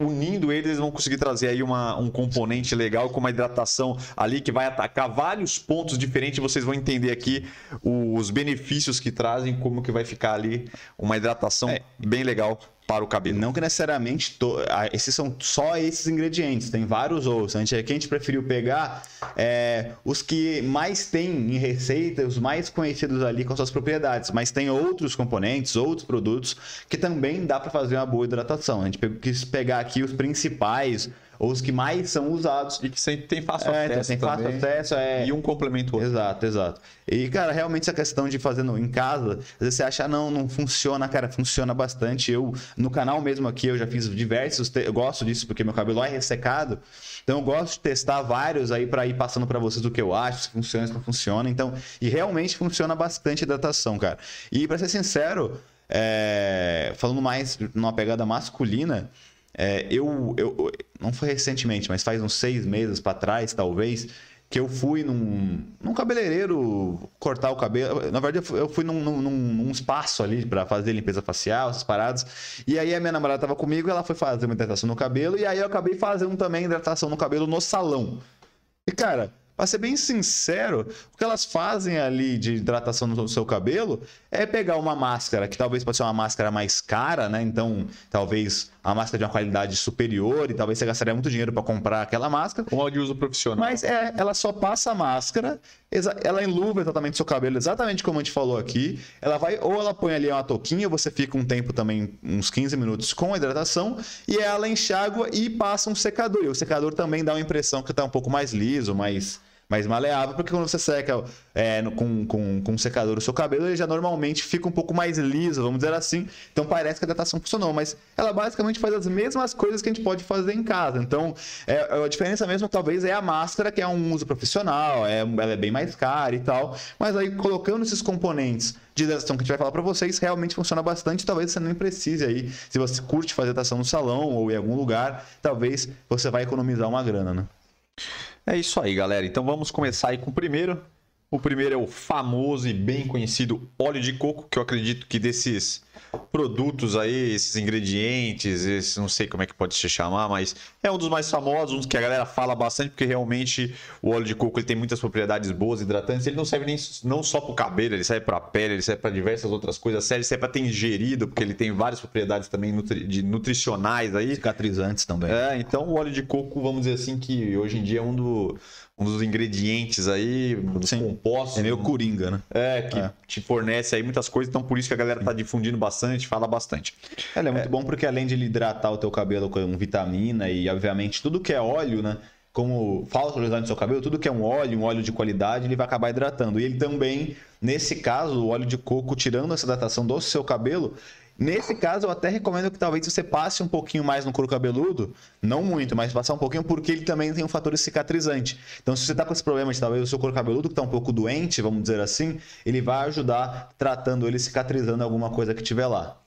unindo eles, eles vão conseguir trazer aí uma, um componente legal com uma hidratação ali que vai atacar vários pontos diferentes. Vocês vão entender aqui os benefícios que trazem, como que vai ficar ali uma hidratação é. bem legal para o cabelo. Não que necessariamente to... esses são só esses ingredientes, tem vários outros. A gente, a gente preferiu pegar é, os que mais tem em receita, os mais conhecidos ali com suas propriedades, mas tem outros componentes, outros produtos que também dá para fazer uma boa hidratação. A gente quis pegar aqui os principais ou os que mais são usados. E que sempre tem fácil é, acesso. Tem fácil acesso. É... E um complemento outro. Exato, exato. E, cara, realmente essa questão de fazer em casa, às vezes você acha, não, não funciona, cara, funciona bastante. Eu, no canal mesmo aqui, eu já fiz diversos, te... eu gosto disso porque meu cabelo é ressecado. Então eu gosto de testar vários aí para ir passando para vocês o que eu acho, se funciona, se não funciona. Então, e realmente funciona bastante a hidratação, cara. E para ser sincero, é... falando mais numa pegada masculina, é, eu, eu, não foi recentemente, mas faz uns seis meses para trás, talvez, que eu fui num, num cabeleireiro cortar o cabelo. Na verdade, eu fui num, num, num espaço ali para fazer limpeza facial, essas paradas. E aí a minha namorada tava comigo, ela foi fazer uma hidratação no cabelo, e aí eu acabei fazendo também hidratação no cabelo no salão. E cara, Pra ser bem sincero, o que elas fazem ali de hidratação no seu cabelo é pegar uma máscara, que talvez pode ser uma máscara mais cara, né? Então, talvez a máscara de uma qualidade superior e talvez você gastaria muito dinheiro para comprar aquela máscara. Um de uso profissional. Mas é, ela só passa a máscara, ela enluva exatamente o seu cabelo, exatamente como a gente falou aqui. Ela vai, ou ela põe ali uma touquinha, você fica um tempo também, uns 15 minutos com hidratação, e ela enxágua e passa um secador. E o secador também dá uma impressão que está um pouco mais liso, mais mais maleável, porque quando você seca é, com, com, com um secador o seu cabelo, ele já normalmente fica um pouco mais liso, vamos dizer assim. Então parece que a hidratação funcionou, mas ela basicamente faz as mesmas coisas que a gente pode fazer em casa. Então é, a diferença mesmo talvez é a máscara, que é um uso profissional, é, ela é bem mais cara e tal, mas aí colocando esses componentes de hidratação que a gente vai falar para vocês, realmente funciona bastante. Talvez você nem precise aí, se você curte fazer hidratação no salão ou em algum lugar, talvez você vai economizar uma grana, né? É isso aí, galera. Então vamos começar aí com o primeiro. O primeiro é o famoso e bem conhecido óleo de coco, que eu acredito que desses produtos aí, esses ingredientes, esse, não sei como é que pode se chamar, mas é um dos mais famosos, um dos que a galera fala bastante, porque realmente o óleo de coco ele tem muitas propriedades boas, hidratantes. Ele não serve nem não só para o cabelo, ele serve para a pele, ele serve para diversas outras coisas. Serve, serve para ter ingerido, porque ele tem várias propriedades também nutri, de nutricionais aí. Cicatrizantes também. É, então o óleo de coco, vamos dizer assim, que hoje em dia é um do um dos ingredientes aí, dos Sim. compostos. É meio coringa, né? É, que é. te fornece aí muitas coisas, então por isso que a galera tá difundindo bastante, fala bastante. Ele é muito é. bom porque além de ele hidratar o teu cabelo com vitamina e, obviamente, tudo que é óleo, né? Como falta no seu cabelo, tudo que é um óleo, um óleo de qualidade, ele vai acabar hidratando. E ele também, nesse caso, o óleo de coco, tirando essa hidratação do seu cabelo, Nesse caso, eu até recomendo que talvez você passe um pouquinho mais no couro cabeludo, não muito, mas passar um pouquinho, porque ele também tem um fator cicatrizante. Então, se você está com esse problema de talvez o seu couro cabeludo que está um pouco doente, vamos dizer assim, ele vai ajudar tratando ele, cicatrizando alguma coisa que tiver lá.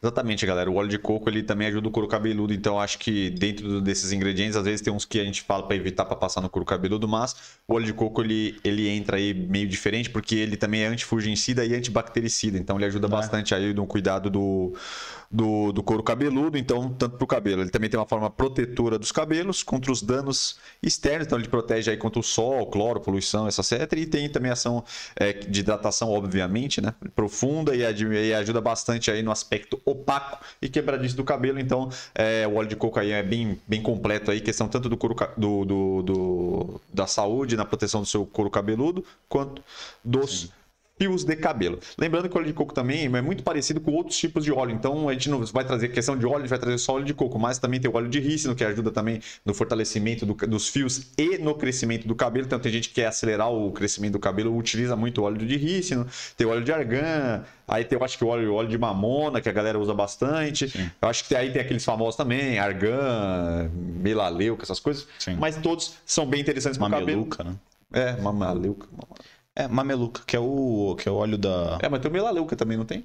Exatamente, galera. O óleo de coco ele também ajuda o couro cabeludo, então acho que dentro desses ingredientes, às vezes tem uns que a gente fala para evitar para passar no couro cabeludo, mas o óleo de coco ele, ele entra aí meio diferente porque ele também é antifungicida e antibactericida, então ele ajuda é. bastante aí no cuidado do, do, do couro cabeludo, então, tanto para o cabelo. Ele também tem uma forma protetora dos cabelos contra os danos externos, então ele protege aí contra o sol, cloro, poluição, etc. E tem também ação é, de hidratação, obviamente, né? Profunda e, e, ajuda bastante aí no aspecto opaco e quebradiço do cabelo. Então, é, o óleo de coco aí é bem, bem completo aí, questão tanto do couro do, do, do da saúde, na proteção do seu couro cabeludo, quanto dos Sim fios de cabelo. Lembrando que o óleo de coco também é muito parecido com outros tipos de óleo. Então a gente não vai trazer questão de óleo, a gente vai trazer só óleo de coco, mas também tem o óleo de rícino que ajuda também no fortalecimento do, dos fios e no crescimento do cabelo. Então tem gente que quer acelerar o crescimento do cabelo, utiliza muito óleo de rícino, tem óleo de argan, aí tem eu acho que o óleo, óleo de mamona que a galera usa bastante. Sim. Eu acho que aí tem aqueles famosos também, argan, melaleuca, essas coisas. Sim. Mas todos são bem interessantes para o cabelo. né? É, mamaleuca. É, mameluca, que é o, que é o óleo da. É, mas tem o melaleuca também, não tem?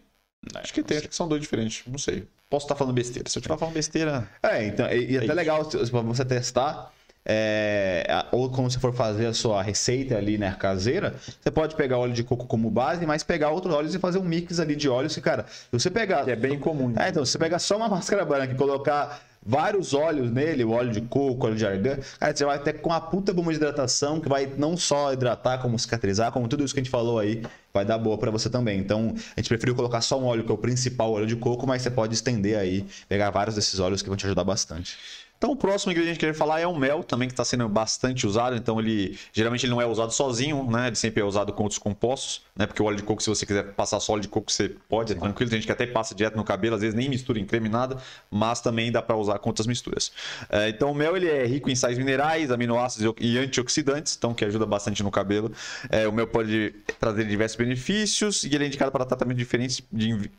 É, acho que tem, acho que são dois diferentes, não sei. Posso estar falando besteira. Se eu estiver falando besteira. É, então, e, e é até isso. legal para você testar. É, ou quando você for fazer a sua receita ali, né, caseira, você pode pegar óleo de coco como base, mas pegar outros óleos e fazer um mix ali de óleos. E, cara, se você pegar. Que é bem comum. É, então, se você pegar só uma máscara branca e colocar vários óleos nele, o óleo de coco, óleo de argan. Cara, você vai ter com uma puta bomba de hidratação que vai não só hidratar, como cicatrizar, como tudo isso que a gente falou aí, vai dar boa para você também. Então, a gente preferiu colocar só um óleo que é o principal óleo de coco, mas você pode estender aí, pegar vários desses óleos que vão te ajudar bastante. Então, o próximo ingrediente que eu queria falar é o mel, também que está sendo bastante usado. Então, ele geralmente ele não é usado sozinho, né? Ele sempre é usado com outros compostos, né? Porque o óleo de coco, se você quiser passar só óleo de coco, você pode, é tranquilo. Tem gente que até passa direto no cabelo, às vezes nem mistura em creme nada, mas também dá para usar com outras misturas. É, então, o mel ele é rico em sais minerais, aminoácidos e antioxidantes, então que ajuda bastante no cabelo. É, o mel pode trazer diversos benefícios e ele é indicado para tratamentos diferentes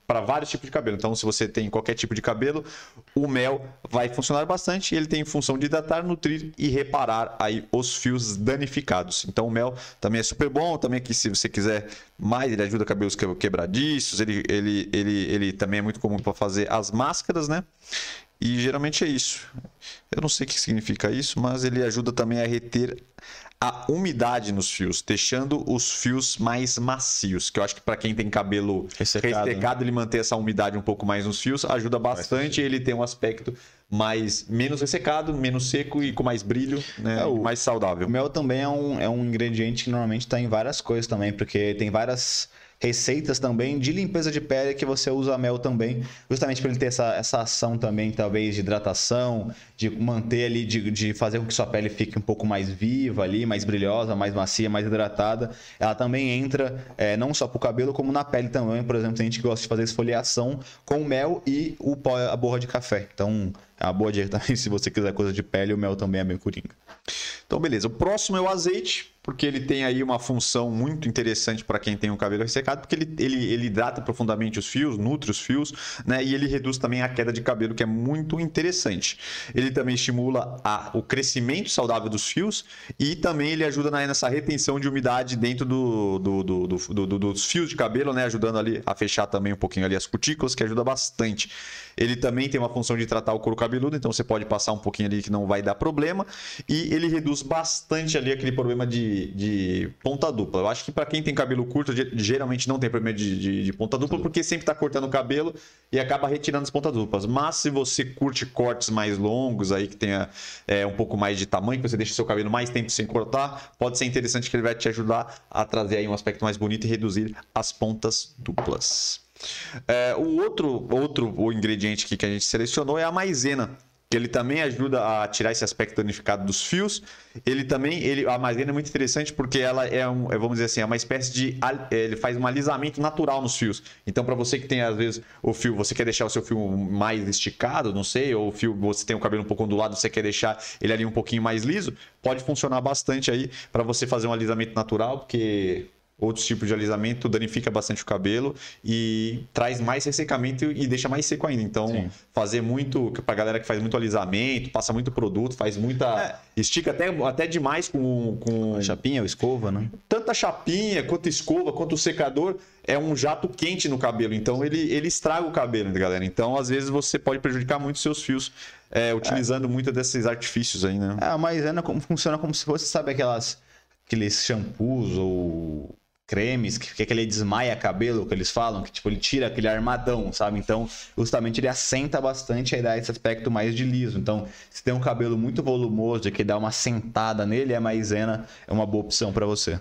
para vários tipos de cabelo. Então, se você tem qualquer tipo de cabelo, o mel vai funcionar bastante ele tem função de hidratar, nutrir e reparar aí os fios danificados. Então o mel também é super bom, também aqui se você quiser mais, ele ajuda cabelos quebradiços, ele, ele, ele, ele também é muito comum para fazer as máscaras, né? E geralmente é isso. Eu não sei o que significa isso, mas ele ajuda também a reter a umidade nos fios, deixando os fios mais macios. Que eu acho que para quem tem cabelo ressecado, ressecado né? ele manter essa umidade um pouco mais nos fios ajuda bastante. Ele tem um aspecto mais menos ressecado, menos seco e com mais brilho, né? É, o, mais saudável. O mel também é um, é um ingrediente que normalmente está em várias coisas também, porque tem várias receitas também de limpeza de pele que você usa mel também, justamente para ele ter essa, essa ação também, talvez, de hidratação, de manter ali, de, de fazer com que sua pele fique um pouco mais viva ali, mais brilhosa, mais macia, mais hidratada. Ela também entra é, não só para o cabelo, como na pele também. Por exemplo, tem gente que gosta de fazer esfoliação com mel e o pó, a borra de café. Então, é uma boa dica também, se você quiser coisa de pele, o mel também é bem coringa. Então, beleza. O próximo é o azeite, porque ele tem aí uma função muito interessante para quem tem o cabelo ressecado, porque ele, ele, ele hidrata profundamente os fios, nutre os fios, né? E ele reduz também a queda de cabelo, que é muito interessante. Ele também estimula a, o crescimento saudável dos fios e também ele ajuda na, nessa retenção de umidade dentro do, do, do, do, dos fios de cabelo, né? Ajudando ali a fechar também um pouquinho ali as cutículas, que ajuda bastante. Ele também tem uma função de tratar o couro cabeludo, então você pode passar um pouquinho ali que não vai dar problema. E ele reduz bastante ali aquele problema de, de ponta dupla. Eu acho que para quem tem cabelo curto, geralmente não tem problema de, de, de ponta dupla, porque sempre está cortando o cabelo e acaba retirando as pontas duplas. Mas se você curte cortes mais longos, aí que tenha é, um pouco mais de tamanho, que você deixa seu cabelo mais tempo sem cortar, pode ser interessante que ele vai te ajudar a trazer aí um aspecto mais bonito e reduzir as pontas duplas. É, o outro, outro o ingrediente aqui que a gente selecionou é a maisena ele também ajuda a tirar esse aspecto danificado dos fios. Ele também, ele, a maisena é muito interessante porque ela é, um, é, vamos dizer assim, é uma espécie de, ele faz um alisamento natural nos fios. Então, para você que tem às vezes o fio, você quer deixar o seu fio mais esticado, não sei, ou o fio, você tem o cabelo um pouco ondulado, você quer deixar ele ali um pouquinho mais liso, pode funcionar bastante aí para você fazer um alisamento natural, porque outros tipos de alisamento, danifica bastante o cabelo e traz mais ressecamento e deixa mais seco ainda. Então, Sim. fazer muito, pra galera que faz muito alisamento, passa muito produto, faz muita. É. Estica até, até demais com. com... A chapinha ou escova, né? Tanto a chapinha, quanto a escova, quanto o secador, é um jato quente no cabelo. Então, ele, ele estraga o cabelo, né, galera? Então, às vezes, você pode prejudicar muito seus fios é, utilizando é. muito desses artifícios aí, né? É, a maisena funciona como se fosse, sabe, aquelas aqueles shampoos ou cremes, que, que aquele desmaia cabelo que eles falam, que tipo, ele tira aquele armadão, sabe? Então, justamente ele assenta bastante a dar esse aspecto mais de liso. Então, se tem um cabelo muito volumoso e que dá uma sentada nele, a maisena é uma boa opção para você.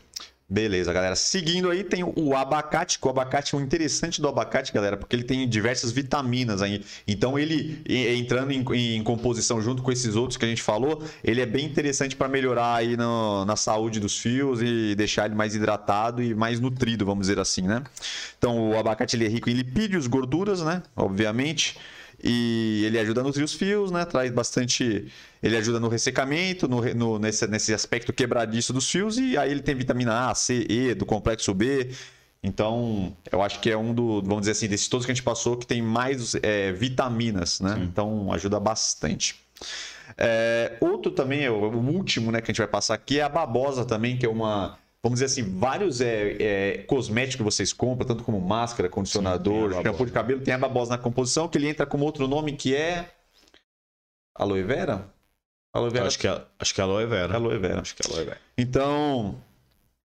Beleza, galera. Seguindo aí tem o abacate, o abacate é o interessante do abacate, galera, porque ele tem diversas vitaminas aí. Então ele entrando em, em composição junto com esses outros que a gente falou, ele é bem interessante para melhorar aí no, na saúde dos fios e deixar ele mais hidratado e mais nutrido, vamos dizer assim, né? Então o abacate ele é rico em lipídios, gorduras, né? Obviamente. E ele ajuda a nutrir os fios, né? Traz bastante. Ele ajuda no ressecamento, no, no, nesse, nesse aspecto quebradiço dos fios. E aí ele tem vitamina A, C, E, do complexo B. Então, eu acho que é um do, vamos dizer assim, desses todos que a gente passou, que tem mais é, vitaminas, né? Sim. Então, ajuda bastante. É, outro também, o último né, que a gente vai passar aqui é a babosa também, que é uma vamos dizer assim, vários é, é, cosméticos que vocês compram, tanto como máscara, condicionador, Sim, shampoo de cabelo, tem a babosa na composição, que ele entra com outro nome que é. Aloe vera? Aloe vera. Acho que é, acho que é aloe vera. Aloe vera. Acho que é aloe vera. Então,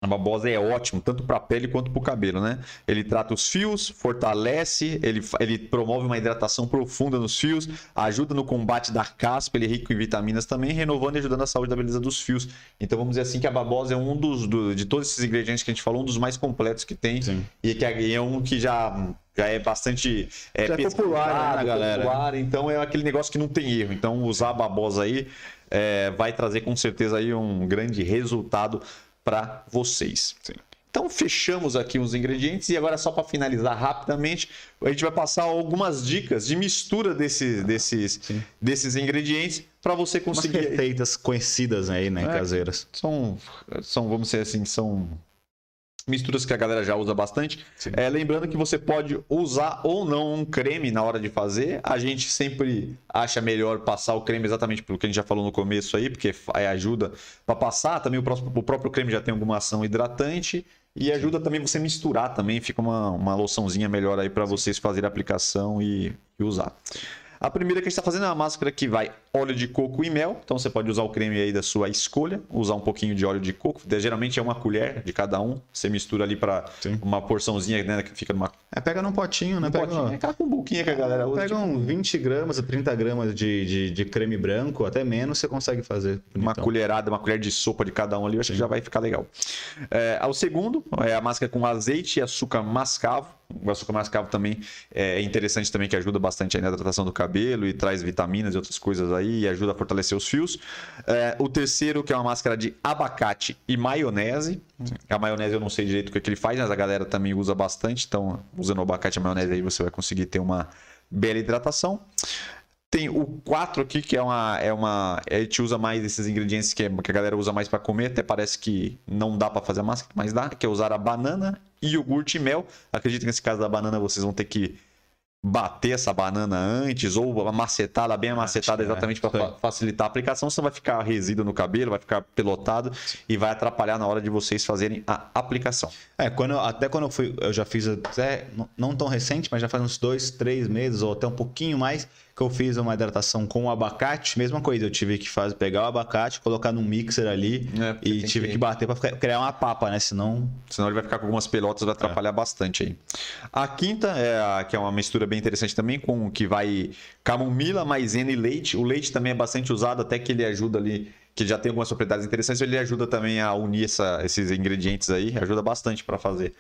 a babosa é ótimo, tanto para a pele quanto para o cabelo, né? Ele trata os fios, fortalece, ele, ele promove uma hidratação profunda nos fios, ajuda no combate da caspa, ele é rico em vitaminas também, renovando e ajudando a saúde da beleza dos fios. Então vamos dizer assim que a babosa é um dos, do, de todos esses ingredientes que a gente falou, um dos mais completos que tem. Sim. E que é um que já já é bastante é, já é popular, né, galera? Popular, então é aquele negócio que não tem erro. Então usar a babosa aí é, vai trazer com certeza aí um grande resultado para vocês. Sim. Então fechamos aqui os ingredientes e agora só para finalizar rapidamente, a gente vai passar algumas dicas de mistura desse, desses, desses ingredientes para você conseguir Umas receitas conhecidas aí, né, é, caseiras. São, são, vamos dizer assim, são misturas que a galera já usa bastante. É, lembrando que você pode usar ou não um creme na hora de fazer. A gente sempre acha melhor passar o creme exatamente pelo que a gente já falou no começo aí, porque ajuda para passar. Também o, próximo, o próprio creme já tem alguma ação hidratante. E ajuda também você misturar também, fica uma, uma loçãozinha melhor aí para vocês fazerem a aplicação e, e usar. A primeira que a gente está fazendo é uma máscara que vai óleo de coco e mel. Então você pode usar o creme aí da sua escolha, usar um pouquinho de óleo de coco. Geralmente é uma colher de cada um. Você mistura ali para uma porçãozinha né, que fica numa. É, pega num potinho, né? Um pega potinho. É aquela cumbuquinha que a galera usa. Pega tipo... um 20 gramas a 30 gramas de, de, de, creme branco, até menos você consegue fazer. Bonitão. Uma colherada, uma colher de sopa de cada um ali, eu acho Sim. que já vai ficar legal. É, o segundo é a máscara com azeite e açúcar mascavo. O açúcar mascavo também é interessante também, que ajuda bastante na hidratação do cabelo e traz vitaminas e outras coisas aí e ajuda a fortalecer os fios. É, o terceiro, que é uma máscara de abacate e maionese. Sim. A maionese eu não sei direito o que, é que ele faz, mas a galera também usa bastante. Então, usando o abacate e a maionese aí, você vai conseguir ter uma bela hidratação. Tem o 4 aqui, que é uma. É uma a gente usa mais esses ingredientes que, é, que a galera usa mais para comer. Até parece que não dá para fazer a máscara, mas dá. Que é usar a banana, iogurte e mel. Acredito que nesse caso da banana vocês vão ter que bater essa banana antes ou amacetar bem amacetada é, exatamente é, para facilitar a aplicação, senão vai ficar resíduo no cabelo, vai ficar pelotado e vai atrapalhar na hora de vocês fazerem a aplicação. É, quando, até quando eu fui, eu já fiz até, não tão recente, mas já faz uns dois, três meses ou até um pouquinho mais, que eu fiz uma hidratação com o abacate, mesma coisa, eu tive que fazer, pegar o abacate, colocar num mixer ali é, e tive que... que bater para criar uma papa, né? Senão. Senão ele vai ficar com algumas pelotas, vai atrapalhar é. bastante aí. A quinta, é a, que é uma mistura bem interessante também, com que vai camomila, maisena e leite. O leite também é bastante usado, até que ele ajuda ali que já tem algumas propriedades interessantes, ele ajuda também a unir essa, esses ingredientes aí, ajuda bastante para fazer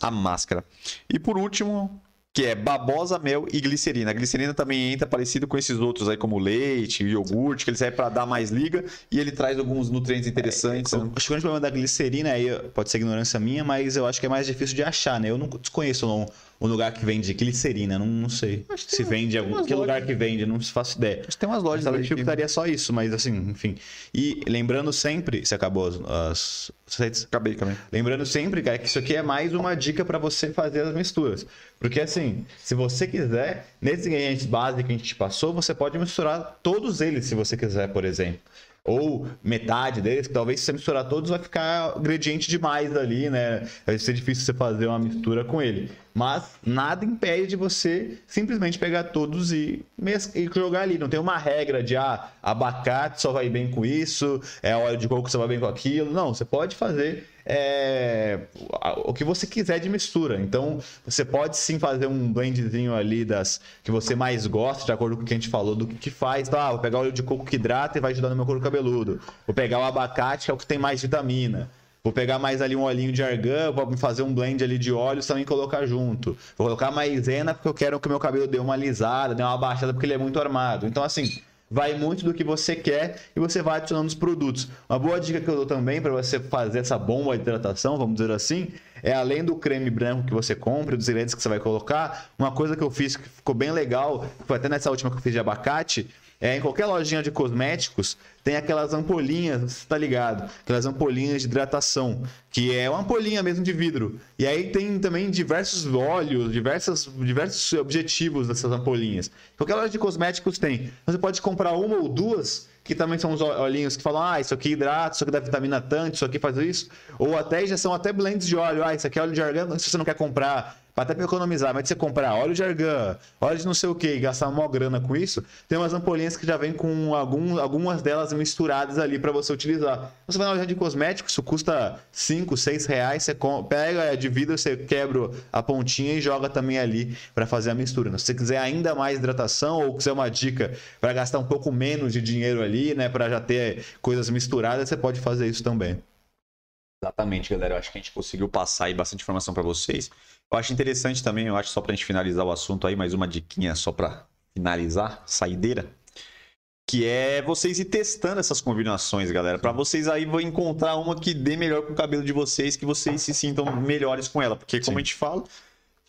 a máscara. E por último, que é babosa, mel e glicerina. A glicerina também entra parecido com esses outros aí, como leite, iogurte, que ele serve para dar mais liga e ele traz alguns nutrientes interessantes. É? Acho que o grande problema da glicerina aí pode ser ignorância minha, mas eu acho que é mais difícil de achar, né? Eu não desconheço não, um lugar que vende glicerina, não, não sei. Se tem vende algum. Que lugar lojas. que vende, não faço ideia. Tem umas lojas aí tipo, que- daria só isso, mas assim, enfim. E lembrando sempre, você acabou as, as, redes? Acabei, acabei. Lembrando sempre, cara, que isso aqui é mais uma dica para você fazer as misturas. Porque assim, se você quiser, nesses ingredientes básicos que a gente te passou, você pode misturar todos eles, se você quiser, por exemplo. Ou metade deles, que talvez se você misturar todos vai ficar ingrediente demais ali, né? Vai ser difícil você fazer uma mistura com ele. Mas nada impede de você simplesmente pegar todos e, e jogar ali. Não tem uma regra de ah, abacate só vai bem com isso, é óleo de coco só vai bem com aquilo. Não, você pode fazer é, o que você quiser de mistura. Então, você pode sim fazer um blendzinho ali das que você mais gosta, de acordo com o que a gente falou, do que, que faz. Tá, ah, vou pegar o óleo de coco que hidrata e vai ajudar no meu couro cabeludo. Vou pegar o abacate, que é o que tem mais vitamina. Vou pegar mais ali um olhinho de argan, vou fazer um blend ali de óleos também colocar junto. Vou colocar maisena porque eu quero que meu cabelo dê uma alisada, dê uma baixada porque ele é muito armado. Então, assim, vai muito do que você quer e você vai adicionando os produtos. Uma boa dica que eu dou também para você fazer essa bomba de hidratação, vamos dizer assim, é além do creme branco que você compra, dos ingredientes que você vai colocar, uma coisa que eu fiz que ficou bem legal, foi até nessa última que eu fiz de abacate, é em qualquer lojinha de cosméticos tem aquelas ampolinhas, tá ligado? Aquelas ampolinhas de hidratação, que é uma ampolinha mesmo de vidro. E aí tem também diversos óleos, diversas, diversos objetivos dessas ampolinhas. Qualquer loja de cosméticos tem. Você pode comprar uma ou duas que também são os olhinhos que falam, ah, isso aqui hidrata, isso aqui dá vitamina tanto, isso aqui faz isso. Ou até já são até blends de óleo, ah, isso aqui é óleo de argan, se você não quer comprar, até para economizar, mas se você comprar óleo de argan, óleo de não sei o que gastar uma grana com isso, tem umas ampolinhas que já vem com algum, algumas delas misturadas ali para você utilizar. Você vai na loja de cosméticos, isso custa 5, 6 reais, você pega é de vidro, você quebra a pontinha e joga também ali para fazer a mistura. Se você quiser ainda mais hidratação ou quiser uma dica para gastar um pouco menos de dinheiro ali, né, para já ter coisas misturadas, você pode fazer isso também. Exatamente, galera. Eu acho que a gente conseguiu passar aí bastante informação para vocês. Eu acho interessante também, eu acho só pra gente finalizar o assunto aí, mais uma diquinha só pra finalizar, saideira. Que é vocês ir testando essas combinações, galera. Pra vocês aí vão encontrar uma que dê melhor com o cabelo de vocês, que vocês se sintam melhores com ela. Porque, como Sim. a gente fala,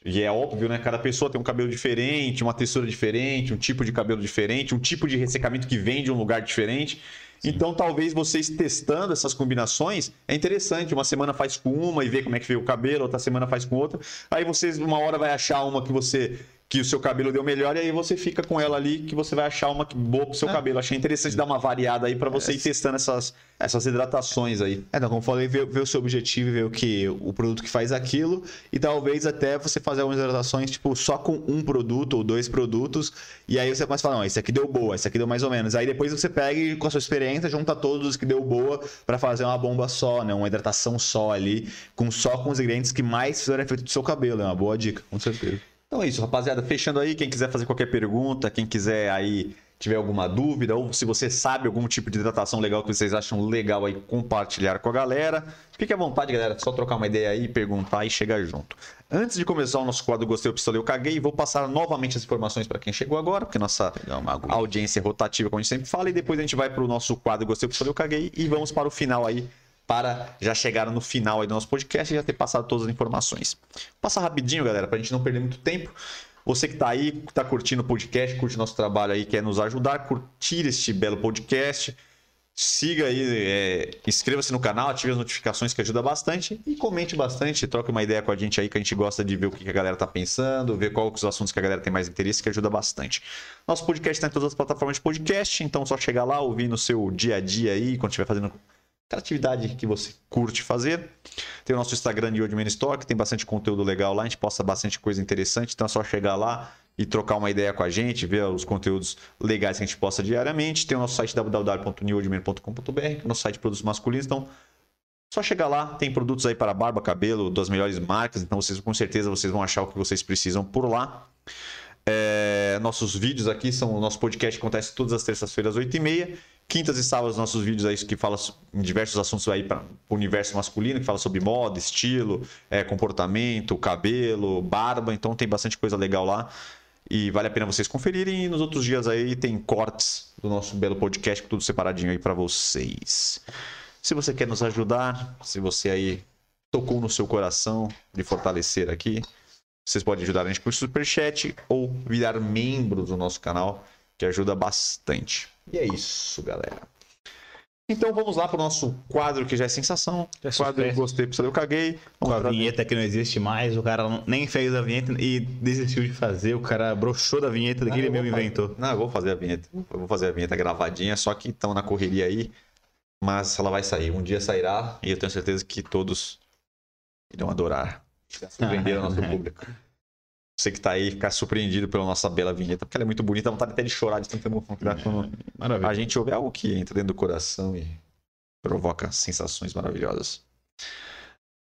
e é óbvio, né? Cada pessoa tem um cabelo diferente, uma textura diferente, um tipo de cabelo diferente, um tipo de ressecamento que vem de um lugar diferente. Então, talvez vocês testando essas combinações é interessante. Uma semana faz com uma e vê como é que veio o cabelo, outra semana faz com outra. Aí vocês, uma hora, vai achar uma que você. Que o seu cabelo deu melhor, e aí você fica com ela ali, que você vai achar uma boa pro seu É. cabelo. Achei interessante dar uma variada aí pra você ir testando essas, essas hidratações aí. É, então, como eu falei, ver, ver o seu objetivo e ver o que o produto que faz aquilo e talvez até você fazer algumas hidratações tipo só com um produto ou dois produtos e aí você começa a falar, não, esse aqui deu boa, esse aqui deu mais ou menos. Aí depois você pega e com a sua experiência junta todos os que deu boa para fazer uma bomba só, né, uma hidratação só ali, com só com os ingredientes que mais fizeram efeito do seu cabelo, é uma boa dica, com certeza. Então é isso, rapaziada. Fechando aí, quem quiser fazer qualquer pergunta, quem quiser aí tiver alguma dúvida, ou se você sabe algum tipo de hidratação legal que vocês acham legal aí compartilhar com a galera, fique à vontade, galera. Só trocar uma ideia aí, perguntar e chegar junto. Antes de começar o nosso quadro Gostei, eu Pistolei, eu Caguei, vou passar novamente as informações para quem chegou agora, porque nossa audiência é rotativa, como a gente sempre fala, e depois a gente vai para o nosso quadro Gostei, eu Pistolei, eu Caguei e vamos para o final aí, para já chegar no final aí do nosso podcast e já ter passado todas as informações. Vou passar rapidinho, galera, para a gente não perder muito tempo. Você que está aí, que está curtindo o podcast, curte nosso trabalho aí, quer nos ajudar, curtir este belo podcast. Siga aí, é, inscreva-se no canal, ative as notificações que ajuda bastante e comente bastante, troque uma ideia com a gente aí que a gente gosta de ver o que a galera tá pensando, ver quais os assuntos que a galera tem mais interesse, que ajuda bastante. Nosso podcast está em todas as plataformas de podcast, então é só chegar lá, ouvir no seu dia a dia aí, quando estiver fazendo aquela atividade que você curte fazer. Tem o nosso Instagram de Store, que tem bastante conteúdo legal lá, a gente posta bastante coisa interessante, então é só chegar lá e trocar uma ideia com a gente, ver os conteúdos legais que a gente posta diariamente. Tem o nosso site www.newoldman.com.br, nosso site de produtos masculinos, então só chegar lá, tem produtos aí para barba, cabelo, das melhores marcas, então vocês com certeza vocês vão achar o que vocês precisam por lá. É, nossos vídeos aqui são o nosso podcast que acontece todas as terças-feiras, 8h30. Quintas e sábados, nossos vídeos aí que falam em diversos assuntos aí para o universo masculino, que fala sobre moda, estilo, é, comportamento, cabelo, barba. Então tem bastante coisa legal lá. E vale a pena vocês conferirem. E nos outros dias aí tem cortes do nosso belo podcast, tudo separadinho aí para vocês. Se você quer nos ajudar, se você aí tocou no seu coração de fortalecer aqui, Vocês podem ajudar a gente por superchat ou virar membros do nosso canal, que ajuda bastante. E é isso, galera. Então vamos lá para o nosso quadro que já é sensação. Já é quadro sucesso. Gostei, precisa eu caguei. Com a vinheta que não existe mais, o cara nem fez a vinheta e desistiu de fazer. O cara broxou da vinheta Não, que ele eu vou mesmo fazer- inventou. Não, eu vou fazer a vinheta. Eu vou fazer a vinheta gravadinha, só que estão na correria aí. Mas ela vai sair. Um dia sairá e eu tenho certeza que todos irão adorar. Surpreender o nosso público. Você que tá aí, ficar surpreendido pela nossa bela vinheta, porque ela é muito bonita, dá vontade até de chorar de tanta emoção que dá quando Maravilha. a gente ouve algo que entra dentro do coração e provoca sensações maravilhosas.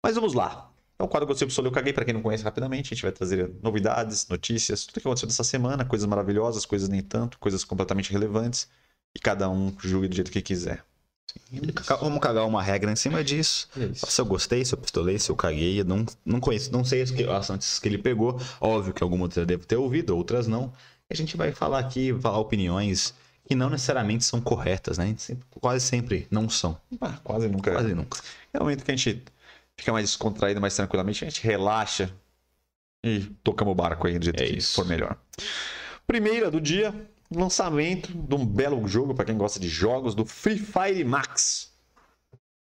Mas vamos lá. É o quadro Gostei Absoluto Eu Caguei, para quem não conhece rapidamente, a gente vai trazer novidades, notícias, tudo que aconteceu nessa semana, coisas maravilhosas, coisas nem tanto, coisas completamente relevantes, e cada um julgue do jeito que quiser. Vamos cagar uma regra em cima disso. Se eu gostei, se eu pistolei, se eu caguei, eu não, não conheço, não sei as, que, as notícias que ele pegou. Óbvio que algumas eu devo ter ouvido, outras não. E a gente vai falar aqui, falar opiniões que não necessariamente são corretas, né? Sempre- quase sempre não são. Ah, quase nunca. Quase nunca. É o momento que a gente fica mais descontraído, mais tranquilamente, a gente relaxa e tocamos o barco aí do jeito É que isso. for melhor. Primeira do dia, lançamento de um belo jogo para quem gosta de jogos do Free Fire Max.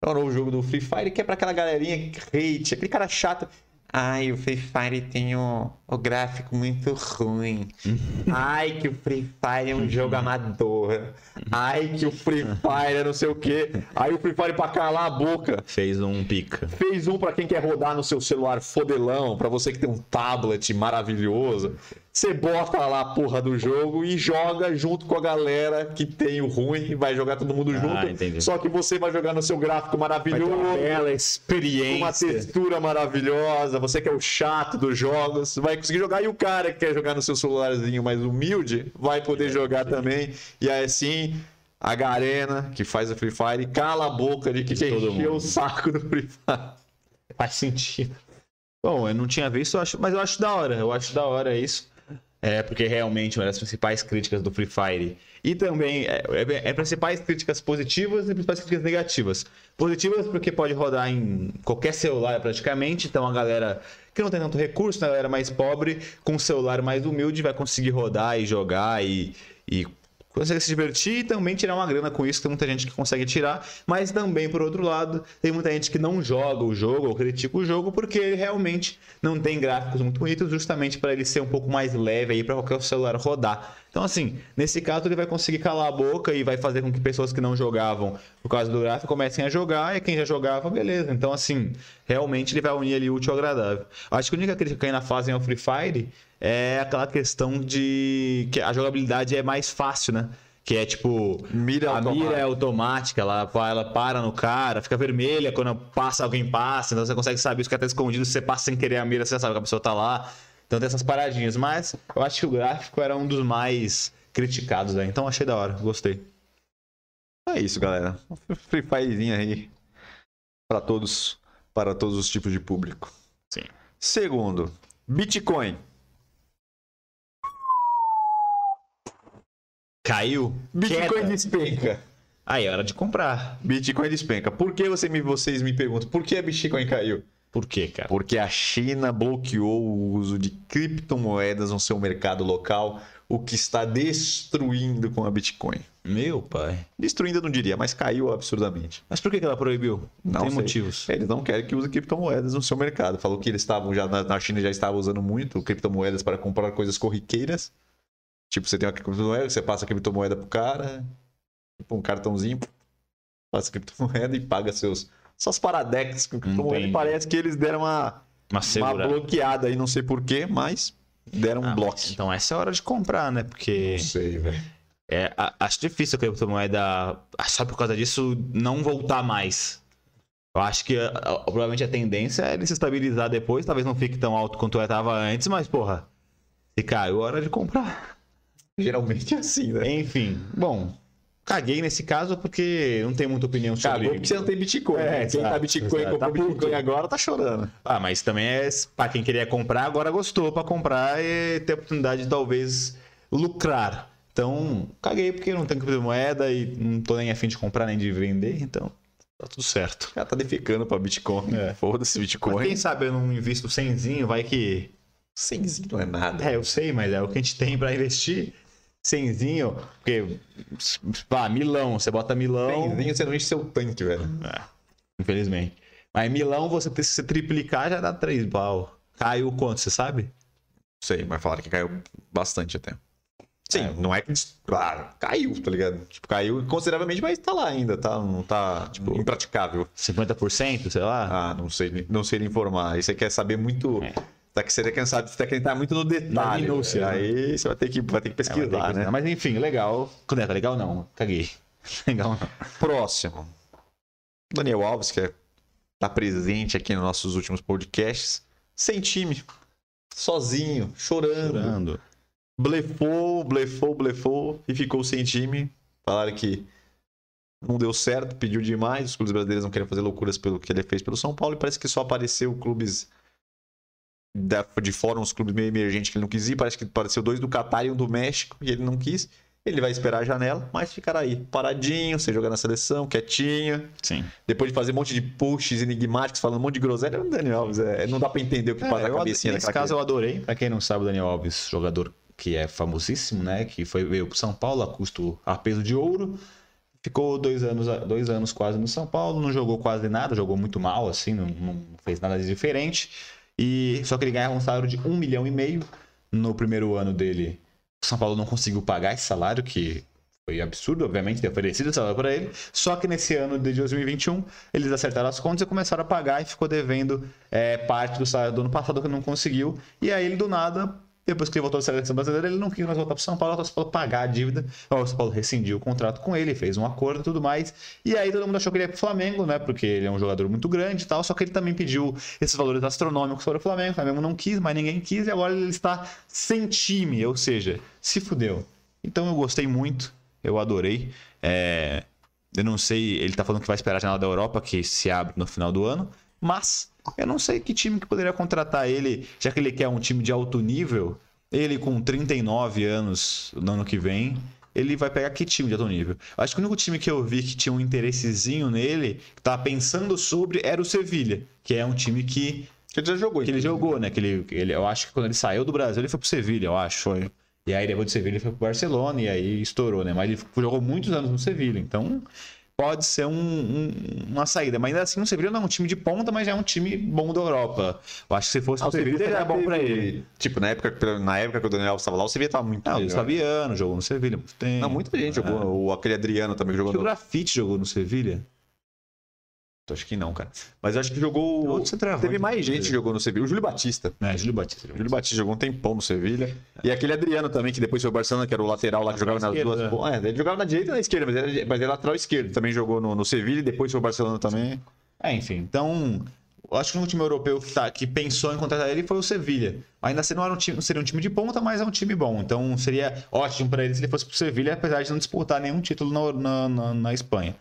É o novo jogo do Free Fire que é para aquela galerinha que hate, aquele cara chato. Ai, o Free Fire tem o, o gráfico muito ruim. Ai, que o Free Fire é um jogo amador. Ai, que o Free Fire é não sei o quê. Aí o Free Fire pra calar a boca Fez um pica. fez um pra quem quer rodar no seu celular fodelão, pra você que tem um tablet maravilhoso. Você bota lá a porra do jogo e joga junto com a galera que tem o ruim e vai jogar todo mundo junto. entendi. Só que você vai jogar no seu gráfico maravilhoso, bela com uma experiência. textura maravilhosa, você que é o chato dos jogos, vai conseguir jogar e o cara que quer jogar no seu celularzinho mais humilde vai poder jogar também. E aí assim, a Garena, que faz o Free Fire, cala a boca de que encher mundo. o saco do Free Fire. Faz sentido. Bom, eu não tinha visto, eu acho, mas eu acho da hora. Eu acho da hora isso. É, porque realmente uma das principais críticas do Free Fire. E também é, é, é principais críticas positivas e principais críticas negativas. Positivas porque pode rodar em qualquer celular praticamente. Então a galera que não tem tanto recurso, né, a galera mais pobre, com um celular mais humilde, vai conseguir rodar e jogar e, e consegue se divertir e também tirar uma grana com isso, tem muita gente que consegue tirar, mas também, por outro lado, tem muita gente que não joga o jogo ou critica o jogo porque ele realmente não tem gráficos muito bonitos, justamente para ele ser um pouco mais leve aí para qualquer celular rodar. Então, assim, nesse caso ele vai conseguir calar a boca e vai fazer com que pessoas que não jogavam por causa do gráfico comecem a jogar e quem já jogava, beleza. Então, assim, realmente ele vai unir ali o útil ao agradável. Acho que a única crítica que ainda fazem ao Free Fire é aquela questão de que a jogabilidade é mais fácil, né? Que é tipo, Mira a automática. mira é automática, ela, vai- ela para no cara, fica vermelha quando passa alguém passa, então você consegue saber se o cara tá escondido, se você passa sem querer a mira, você já sabe que a pessoa tá lá. Então tem essas paradinhas, mas eu acho que o gráfico era um dos mais criticados, né? Então achei da hora, gostei. É isso, galera. Free Firezinho aí para todos, para todos os tipos de público. Sim. Segundo, Bitcoin. Caiu? Bitcoin Queda. despenca. Aí é hora de comprar. Bitcoin despenca. Por que você me, vocês me perguntam? Por que a Bitcoin caiu? Por quê, cara? Porque a China bloqueou o uso de criptomoedas no seu mercado local, o que está destruindo com a Bitcoin. Meu pai. Destruindo eu não diria, mas caiu absurdamente. Mas por que ela proibiu? Não, tem sei. motivos. Eles não querem que use criptomoedas no seu mercado. Falou que eles estavam já na China já estavam usando muito criptomoedas para comprar coisas corriqueiras. Tipo, você tem uma criptomoeda, você passa a criptomoeda pro cara, tipo um cartãozinho, passa a criptomoeda e paga seus suas paradex com criptomoeda. Entendi. E parece que eles deram uma, Uma uma bloqueada aí, não sei porquê, mas deram um Ah, bloco. mas Então essa é a hora de comprar, né? Porque Não sei, velho. é, acho difícil a criptomoeda, ah, só por causa disso, não voltar mais. Eu acho que a- a- provavelmente a tendência é ele se estabilizar depois, talvez não fique tão alto quanto estava antes, mas porra, se caiu, é hora de comprar. Geralmente é assim, né? Enfim, bom, caguei nesse caso porque não tem muita opinião sobre Cagou porque você não tem Bitcoin. É, né? Quem tá Bitcoin, comprou Tá. Bitcoin agora, tá chorando. Ah, mas também é para quem queria comprar, agora gostou para comprar e ter a oportunidade de talvez lucrar. Então, caguei porque não tenho criptomoeda e não tô nem afim de comprar nem de vender, então tá tudo certo. Cara tá defecando pra Bitcoin. É. Foda-se Mas Bitcoin. quem sabe eu não invisto cenzinho, vai que Cenzinho não é nada. É, eu sei, mas é o que a gente tem pra investir. Cenzinho, porque. Pá, Milão, você bota Milão. Cenzinho você não enche seu tanque, velho. É, infelizmente. Mas Milão, você se você triplicar, já dá 3 pau. Caiu quanto, você sabe? Sei, mas falaram que caiu bastante até. Sim, É. não é que. Claro, caiu, tá ligado? Tipo, caiu consideravelmente, mas tá lá ainda, tá? Não tá, tipo, impraticável. 50%, sei lá. Ah, não sei, não sei lhe informar. Aí você quer saber muito. É. Tá que você quer saber, você querendo entrar muito no detalhe. minúcia, né? Aí você vai ter que, vai ter que É, vai ter que pesquisar, né? pesquisar. Mas enfim, legal. Quando é, tá legal não? Caguei. Legal não. Próximo. Daniel Alves, que é, tá presente aqui nos nossos últimos podcasts. Sem time. Sozinho, chorando. Chorando. Blefou, blefou, blefou e ficou sem time. Falaram que não deu certo, pediu demais. Os clubes brasileiros não querem fazer loucuras pelo que ele fez pelo São Paulo e parece que só apareceu clubes da- de fora, uns clubes meio emergentes que ele não quis ir. Parece que apareceu dois do Catar e um do México e ele não quis. Ele vai esperar a janela, mas ficará aí, paradinho, sem jogar na seleção, quietinho. Sim. Depois de fazer um monte de pushes enigmáticos, falando um monte de groselha, é o Daniel Alves. É, não dá pra entender o que passa É, na eu, cabecinha nesse caso eu adorei. Pra quem não sabe, o Daniel Alves, jogador que é famosíssimo, né? Que foi, veio pro São Paulo a custo a peso de ouro. Ficou dois anos, dois anos quase no São Paulo, não jogou quase nada, jogou muito mal, assim, não, não fez nada de diferente. E só que ele ganhava um salário de um milhão e meio. No primeiro ano dele, o São Paulo não conseguiu pagar esse salário, que foi absurdo, obviamente, ter oferecido esse salário para ele. Só que nesse ano de 2021, eles acertaram as contas e começaram a pagar e ficou devendo é, parte do salário do ano passado que não conseguiu. E aí ele, do nada, depois que ele voltou da seleção brasileira, ele não quis mais voltar para São Paulo, o São Paulo pagar a dívida. O São Paulo rescindiu o contrato com ele, fez um acordo e tudo mais. E aí todo mundo achou que ele ia pro Flamengo, né? Porque ele é um jogador muito grande e tal. Só que ele também pediu esses valores astronômicos para o Flamengo. O Flamengo não quis, mas ninguém quis. E agora ele está sem time, ou seja, se fudeu. Então eu gostei muito, eu adorei. É, Eu não sei, ele tá falando que vai esperar a janela da Europa, que se abre no final do ano. Mas eu não sei que time que poderia contratar ele, já que ele quer um time de alto nível. Ele com 39 anos no ano que vem, ele vai pegar que time de alto nível? Acho que o único time que eu vi que tinha um interessezinho nele, que tava pensando sobre, era o Sevilha, que é um time que, Que ele já jogou. que ele jogou, né? Que ele, ele, eu acho que quando ele saiu do Brasil, ele foi pro Sevilha, eu acho. Foi. E aí depois do Sevilha ele foi pro Barcelona e aí estourou, né? Mas ele jogou muitos anos no Sevilha, então pode ser um- um- uma saída. Mas ainda assim, o Sevilha não é um time de ponta, mas já é um time bom da Europa. Eu acho que se fosse Ah, o Sevilha, já é bom pra ele. Tipo, na época, na época que o Daniel estava lá, o Sevilla tava muito Não, o melhor. Saviano jogou no Sevilha há muito tempo. Não, muita gente jogou. O, aquele Adriano também jogou no... o Grafite jogou no Sevilha. Acho que não, cara. Mas acho que jogou... Outro centroavante. Teve mais gente que jogou no Sevilla. O Júlio Batista. É, Júlio Batista. Júlio Batista jogou um tempão no Sevilha. E aquele Adriano também, que depois foi o Barcelona, que era o lateral lá que jogava nas duas. É, ele jogava na direita e na esquerda, mas ele, mas ele é lateral esquerdo. Também jogou no, no Sevilha e depois foi o Barcelona também. É, enfim, então. Acho que o último europeu que, tá, que pensou em contratar ele foi o Sevilha. Ainda assim, não, era um time, não seria um time de ponta, mas é um time bom. Então seria ótimo para ele se ele fosse pro Sevilha, apesar de não disputar nenhum título na, na, na- na Espanha.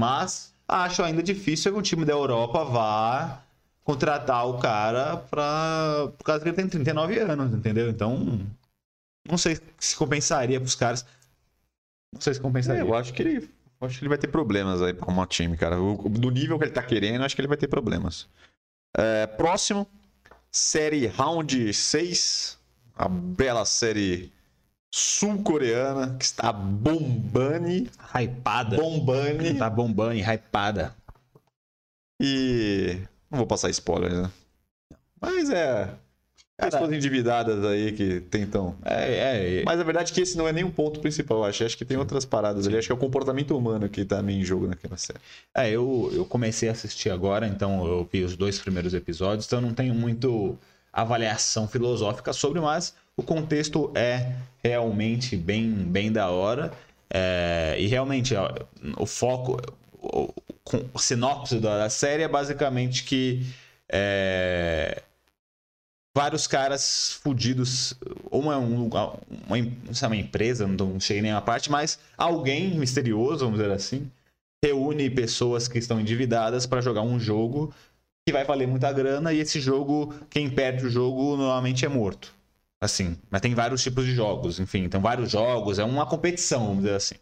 Mas acho ainda difícil que um time da Europa vá contratar o cara pra, por causa que ele tem 39 anos, entendeu? Então, não sei se compensaria pros caras. Não sei se compensaria. É, eu acho que ele. Acho que ele vai ter problemas aí pra arrumar time, cara. Do nível que ele tá querendo, acho que ele vai ter problemas. É, próximo, série Round 6. A bela série sul-coreana que está bombando. Hypada. Bombando. Tá bombando, hypada. E. Não vou passar spoiler, né? Mas é. Pessoas endividadas aí que tentam. É, é, Mas a verdade é que esse não é nem o ponto principal, acho. Acho que tem outras paradas ali. Acho que é o comportamento humano que tá meio em jogo naquela série. É, eu, eu comecei a assistir agora, então eu vi os dois primeiros episódios, então eu não tenho muito avaliação filosófica sobre, mas o contexto é realmente bem, bem da hora. É, e realmente, ó, o foco, o, o, sinopse da, série é basicamente que é, vários caras fudidos, uma, um, uma, não sei, uma empresa, não cheguei nem a parte, mas alguém misterioso, vamos dizer assim, reúne pessoas que estão endividadas para jogar um jogo que vai valer muita grana e esse jogo, quem perde o jogo normalmente é morto. Assim, mas tem vários tipos de jogos, enfim, então vários jogos, é uma competição, vamos dizer assim.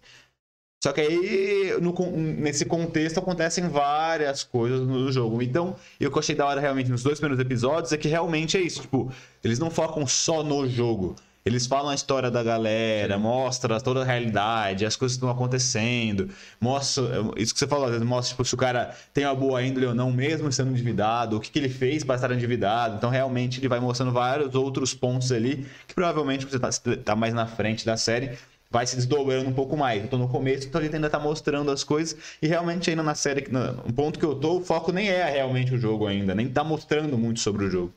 Só que aí, no nesse contexto, acontecem várias coisas no jogo. Então, e o que eu achei da hora realmente nos dois primeiros episódios é que realmente é isso. Tipo, eles não focam só no jogo. Eles falam a história da galera, mostra toda a realidade, as coisas que estão acontecendo, mostra isso que você falou, mostra tipo, se o cara tem uma boa índole ou não, mesmo sendo endividado, o que, que ele fez para estar endividado. Então, realmente, ele vai mostrando vários outros pontos ali que provavelmente você tá, tá mais na frente da série vai se desdobrando um pouco mais. Eu tô no começo, então gente ainda tá mostrando as coisas. E realmente ainda na série, no ponto que eu tô, o foco nem é realmente o jogo ainda, nem tá mostrando muito sobre o jogo.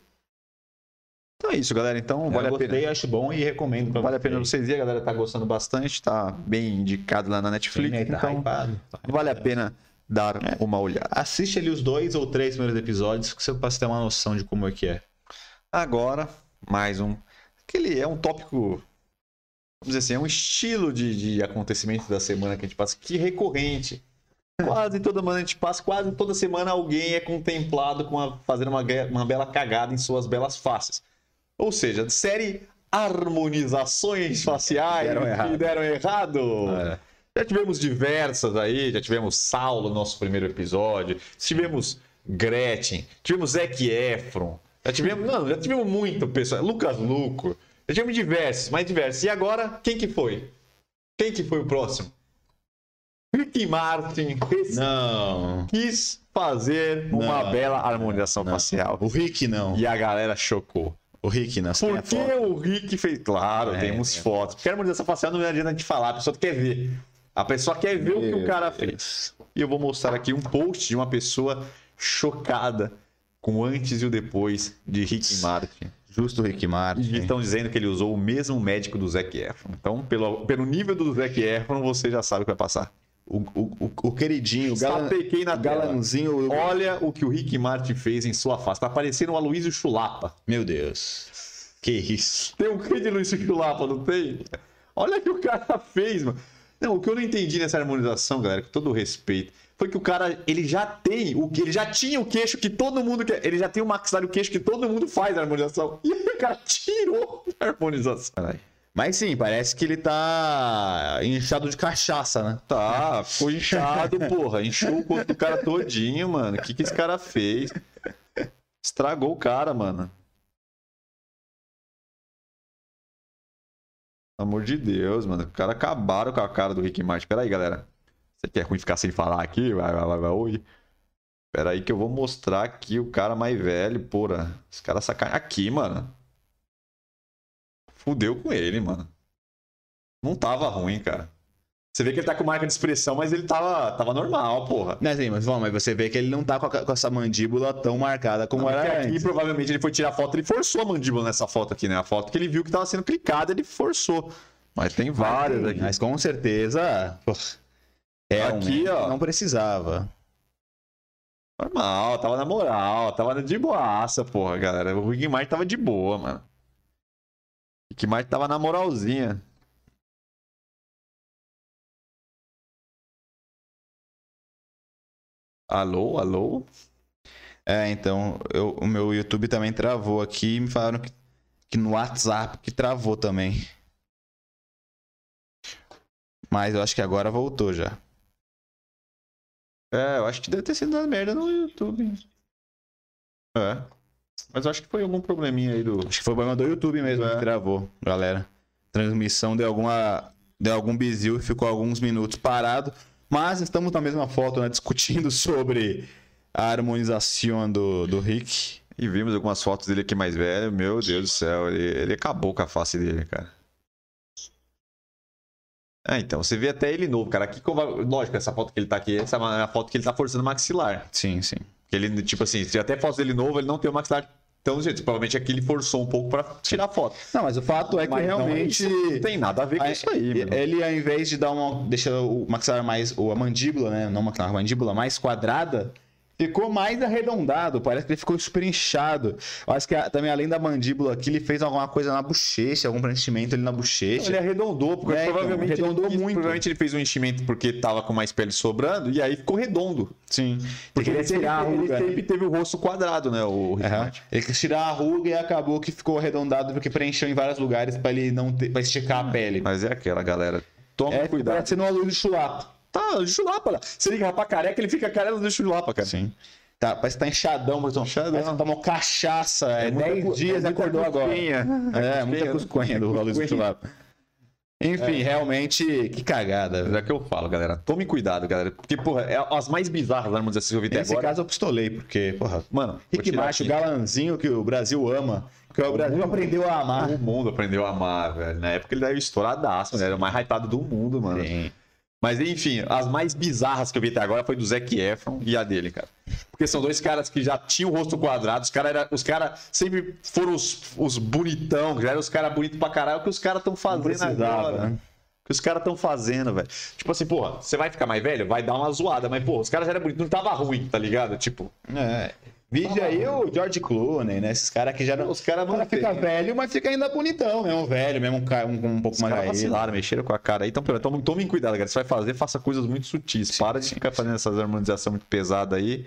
Então é isso, galera. Então vale eu a pena. gostei, acho bom e recomendo pra Vale a pena vocês. verem, a galera tá gostando bastante, tá bem indicado lá na Netflix, Sim, né, tá então hypado. vale a pena dar uma olhada. Assiste ali os dois ou três primeiros episódios, que você passa ter uma noção de como é que é. Agora, mais um. Aquele é um tópico. Vamos dizer assim, é um estilo de, de acontecimento da semana que a gente passa, que recorrente. Quase toda semana a gente passa, quase toda semana alguém é contemplado com a, fazendo uma, uma bela cagada em suas belas faces. Ou seja, série harmonizações faciais Deram que deram errado. É. Já tivemos diversas aí, já tivemos Saulo no nosso primeiro episódio, tivemos Gretchen, tivemos Zac Efron, já tivemos, não, já tivemos muito pessoal, Lucas Luco, já tivemos diversos, mais diversos. E agora, quem que foi? Quem que foi o próximo? Ricky Martin Não. quis fazer uma Não. bela harmonização não. facial. O Rick não. E a galera chocou. O Rick. Você tem Por a que o Rick fez? Claro, É, temos é. fotos. Porque a harmonização facial não adianta a gente falar, a pessoa quer ver. A pessoa quer ver o que o cara fez. E eu vou mostrar aqui um post de uma pessoa chocada com o antes e o depois de Rick Martin. Justo o Rick Martin. E estão dizendo que ele usou o mesmo médico do Zac Efron. Então, pelo, pelo nível do Zac Efron, você já sabe o que vai passar. O, o, o, o queridinho, o, galan, na o tela. galanzinho. o- Olha o que o Rick Martin fez em sua face. Tá parecendo um Aloysio Chulapa. Meu Deus. Que isso. Tem um quê de Luiz Chulapa, não tem? Olha o que o cara fez, mano. Não, o que eu não entendi nessa harmonização, galera, com todo o respeito, foi que o cara, ele já tem, o que ele já tinha o queixo que todo mundo quer, ele já tem o maxilar o queixo que todo mundo faz a harmonização. E aí o cara tirou a harmonização. Caralho. Mas sim, parece que ele tá inchado de cachaça, né? Tá, ficou inchado, porra. Inchou o corpo do cara todinho, mano. O que, que esse cara fez? Estragou o cara, mano. Pelo amor de Deus, mano. O cara acabaram com a cara do Rick Martin. Pera aí, galera. Você quer ruim ficar sem falar aqui? Vai, vai, vai, vai. Oi. Pera aí que eu vou mostrar aqui o cara mais velho, porra. Os caras sacanagem. Aqui, mano. Fudeu com ele, mano. Não tava ruim, cara. Você vê que ele tá com marca de expressão, mas ele tava, tava normal, porra. Não, sim, mas, vamos, mas você vê que ele não tá com, a- com essa mandíbula tão marcada como Porque era aqui, antes. provavelmente, ele foi tirar foto, ele forçou a mandíbula nessa foto aqui, né? A foto que ele viu que tava sendo clicada, ele forçou. Mas tem várias aqui. Mas com certeza. é Aqui, ó. Não precisava. Normal, tava na moral, tava de boaça, porra, galera. O Martin tava de boa, mano. Rick Martin tava na moralzinha. Alô, alô? É, então, eu- o meu YouTube também travou aqui e me falaram que, que no WhatsApp que travou também. Mas eu acho que agora voltou já. É, eu acho que deve ter sido uma merda no YouTube. É. Mas eu acho que foi algum probleminha aí do. Acho que foi problema do YouTube mesmo É. que travou, galera. Transmissão deu alguma. Deu algum bizil e ficou alguns minutos parado. Mas estamos na mesma foto, né? Discutindo sobre a harmonização do, do Rick. E vimos algumas fotos dele aqui mais velho. Meu Deus do céu, ele, ele acabou com a face dele, cara. Ah, então, você vê até ele novo, cara. Aqui, como- lógico, essa foto que ele tá aqui, essa é a foto que ele tá forçando o maxilar. Sim, sim. Ele, tipo assim, se até foto dele novo, ele não tem o maxilar tão jeito. Provavelmente aqui ele forçou um pouco pra tirar a foto. Não, mas o fato é que Mas não, realmente. isso não tem nada a ver com isso aí. Ele, ao invés de dar uma. deixar o maxilar mais. ou a mandíbula, né? Não maxilar, a mandíbula mais quadrada. Ficou mais arredondado, parece que ele ficou super inchado. Eu acho que a- também, além da mandíbula aqui, ele fez alguma coisa na bochecha, algum preenchimento ali na bochecha. Ele arredondou, porque É, então, provavelmente, arredondou ele muito. provavelmente ele fez um enchimento porque tava com mais pele sobrando e aí ficou redondo. Sim. Porque ele, tirar a sempre, ele ruga, né? sempre teve o rosto quadrado, né? O. Martin. Ele quis tirar a ruga e acabou que ficou arredondado porque preencheu em vários lugares pra ele não ter, pra esticar a pele. Mas é aquela, galera. Toma É, cuidado. parecendo uma luz de chulapa. Tá chulapa lá. Se liga pra careca, ele fica careca do chulapa, cara. Sim. Tá, parece que tá inchadão, mas Inchadão. Parece que tomou cachaça. É, muita 10 cu- dias é e muita acordou agora. cusquinha. É, muita cuscunha do Luiz Cusquinha. Chulapa. Enfim, realmente, que cagada. Velho. é que eu falo, galera. Tome cuidado, galera. Porque, porra, é as mais bizarras harmonizações que eu vi até Nesse agora. caso eu pistolei, porque, porra, Mano, Rick Macho, galanzinho que o Brasil ama, que o Brasil aprendeu a amar. O mundo aprendeu a amar, velho. Na época ele era estouradaço, né? Era o mais hypado do mundo, mano. Sim. Mas enfim, as mais bizarras que eu vi até agora foi do Zac Efron e a dele, cara. Porque são dois caras que já tinham o rosto quadrado, os caras cara sempre foram os, os bonitão, já eram os caras bonitos pra caralho, o que os caras estão fazendo agora. né? O que os caras estão fazendo, velho. Tipo assim, porra, você vai ficar mais velho? Vai dar uma zoada, mas, porra, os caras já eram bonitos, não tava ruim, tá ligado? Tipo, É. Vídeo aí o George Clooney, né? Esses caras que já não. os caras O cara fica velho, mas fica ainda bonitão, mesmo velho, mesmo um, um, um pouco Os mais caído. vacilaram, mexeram com a cara aí. Então, pelo tomem, tomem cuidado, galera. Você vai fazer, faça coisas muito sutis. Para de ficar fazendo essas harmonizações muito pesadas aí.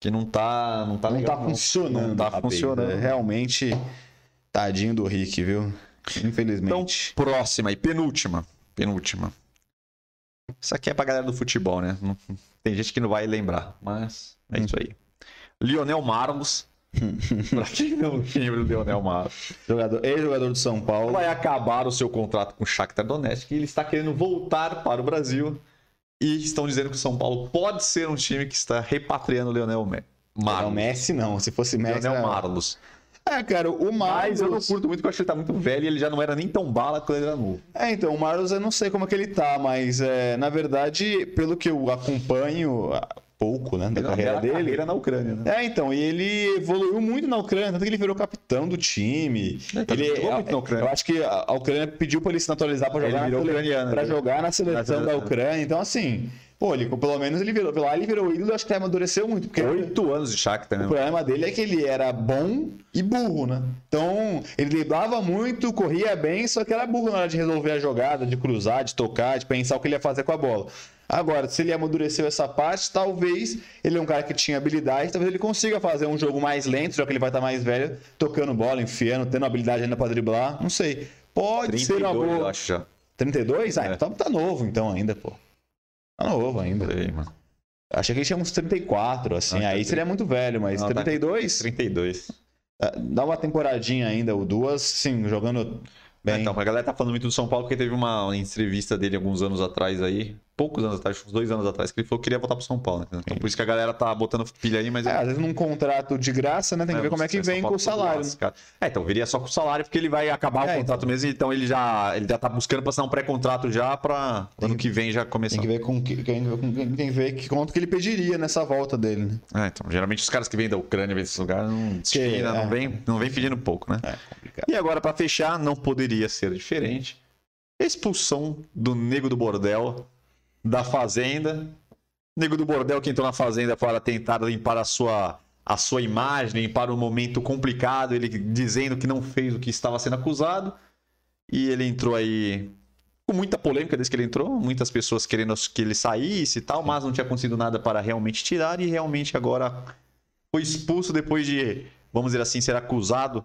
Que não tá. Não tá Não legal. tá funcionando. Não tá rapaz. funcionando. É, Realmente, tadinho do Rick, viu? Então, Infelizmente. próxima e penúltima. Penúltima. Isso aqui é pra galera do futebol, né? Não- Tem gente que não vai lembrar, mas é isso aí. Lionel Marlos. pra quem não lembra do Lionel Marlos. Jogador, ex-jogador do São Paulo. Vai acabar o seu contrato com o Shakhtar Donetsk e ele está querendo voltar para o Brasil. E estão dizendo que o São Paulo pode ser um time que está repatriando o Lionel Me- Não, Marlos. Messi não. Se fosse Messi. Lionel Marlos. É, cara, o Mas eu não Marlos. curto muito porque eu acho que ele tá muito velho e ele já não era nem tão bala quando ele era novo. É, então, o Marlos eu não sei como é que ele tá, mas é, na verdade, pelo que eu acompanho pouco, né, da carreira dele. carreira na Ucrânia, né? É, então, e ele evoluiu muito na Ucrânia, tanto que ele virou capitão do time. É, tá- ele, jogou muito na Ucrânia. Eu acho que a Ucrânia pediu pra ele se naturalizar pra Ele jogar, na, pra né? jogar na seleção da seleção. Ucrânia. Então, assim, pô, ele, pelo menos ele virou. Lá ele virou ídolo, acho que amadureceu muito. Porque Oito anos de Shakhtar, o né? problema dele é que ele era bom e burro, né? Então, ele driblava muito, corria bem, só que era burro na hora de resolver a jogada, de cruzar, de tocar, de pensar o que ele ia fazer com a bola. Agora, se ele amadureceu essa parte, talvez ele é um cara que tinha habilidade, talvez ele consiga fazer um jogo mais lento, já que ele vai estar mais velho, tocando bola, enfiando, tendo habilidade ainda pra driblar. Não sei. Pode ser uma 32, eu boa. acho já. 32? Ah, É. então tá novo então ainda, pô. Tá novo ainda. Sei, mano. Achei que ele tinha uns 34, assim. Não, tá aí seria muito velho, mas Não, tá- 32? 32. Ah, Dá uma temporadinha ainda, ou duas, sim, jogando bem. Então, a galera tá falando muito do São Paulo porque teve uma entrevista dele alguns anos atrás aí, poucos anos atrás, uns dois anos atrás, que ele falou que queria voltar pro São Paulo. né? Então por isso que a galera tá botando pilha aí, mas. É, às vezes num contrato de graça, né? Tem que ver como é que vem com o salário. né? lascado. É, então viria só com o salário, porque ele vai acabar É, o contrato mesmo, então ele já, ele já tá buscando pra assinar um pré-contrato já pra ano que vem já começar. Tem que ver com que, tem que ver com quem- tem que ver que quanto que ele pediria nessa volta dele, né? É, então, geralmente os caras que vêm da Ucrânia, vêm desses lugares, não, China, é. não, vem, não vem pedindo pouco, né? É. E agora, pra fechar, não poderia ser diferente. Expulsão do nego do bordel da fazenda. Nego do bordel que entrou na fazenda para tentar limpar a sua, a sua imagem, limpar um momento complicado, ele dizendo que não fez o que estava sendo acusado. E ele entrou aí com muita polêmica desde que ele entrou, muitas pessoas querendo que ele saísse e tal, mas não tinha acontecido nada para realmente tirar e realmente agora foi expulso depois de, vamos dizer assim, ser acusado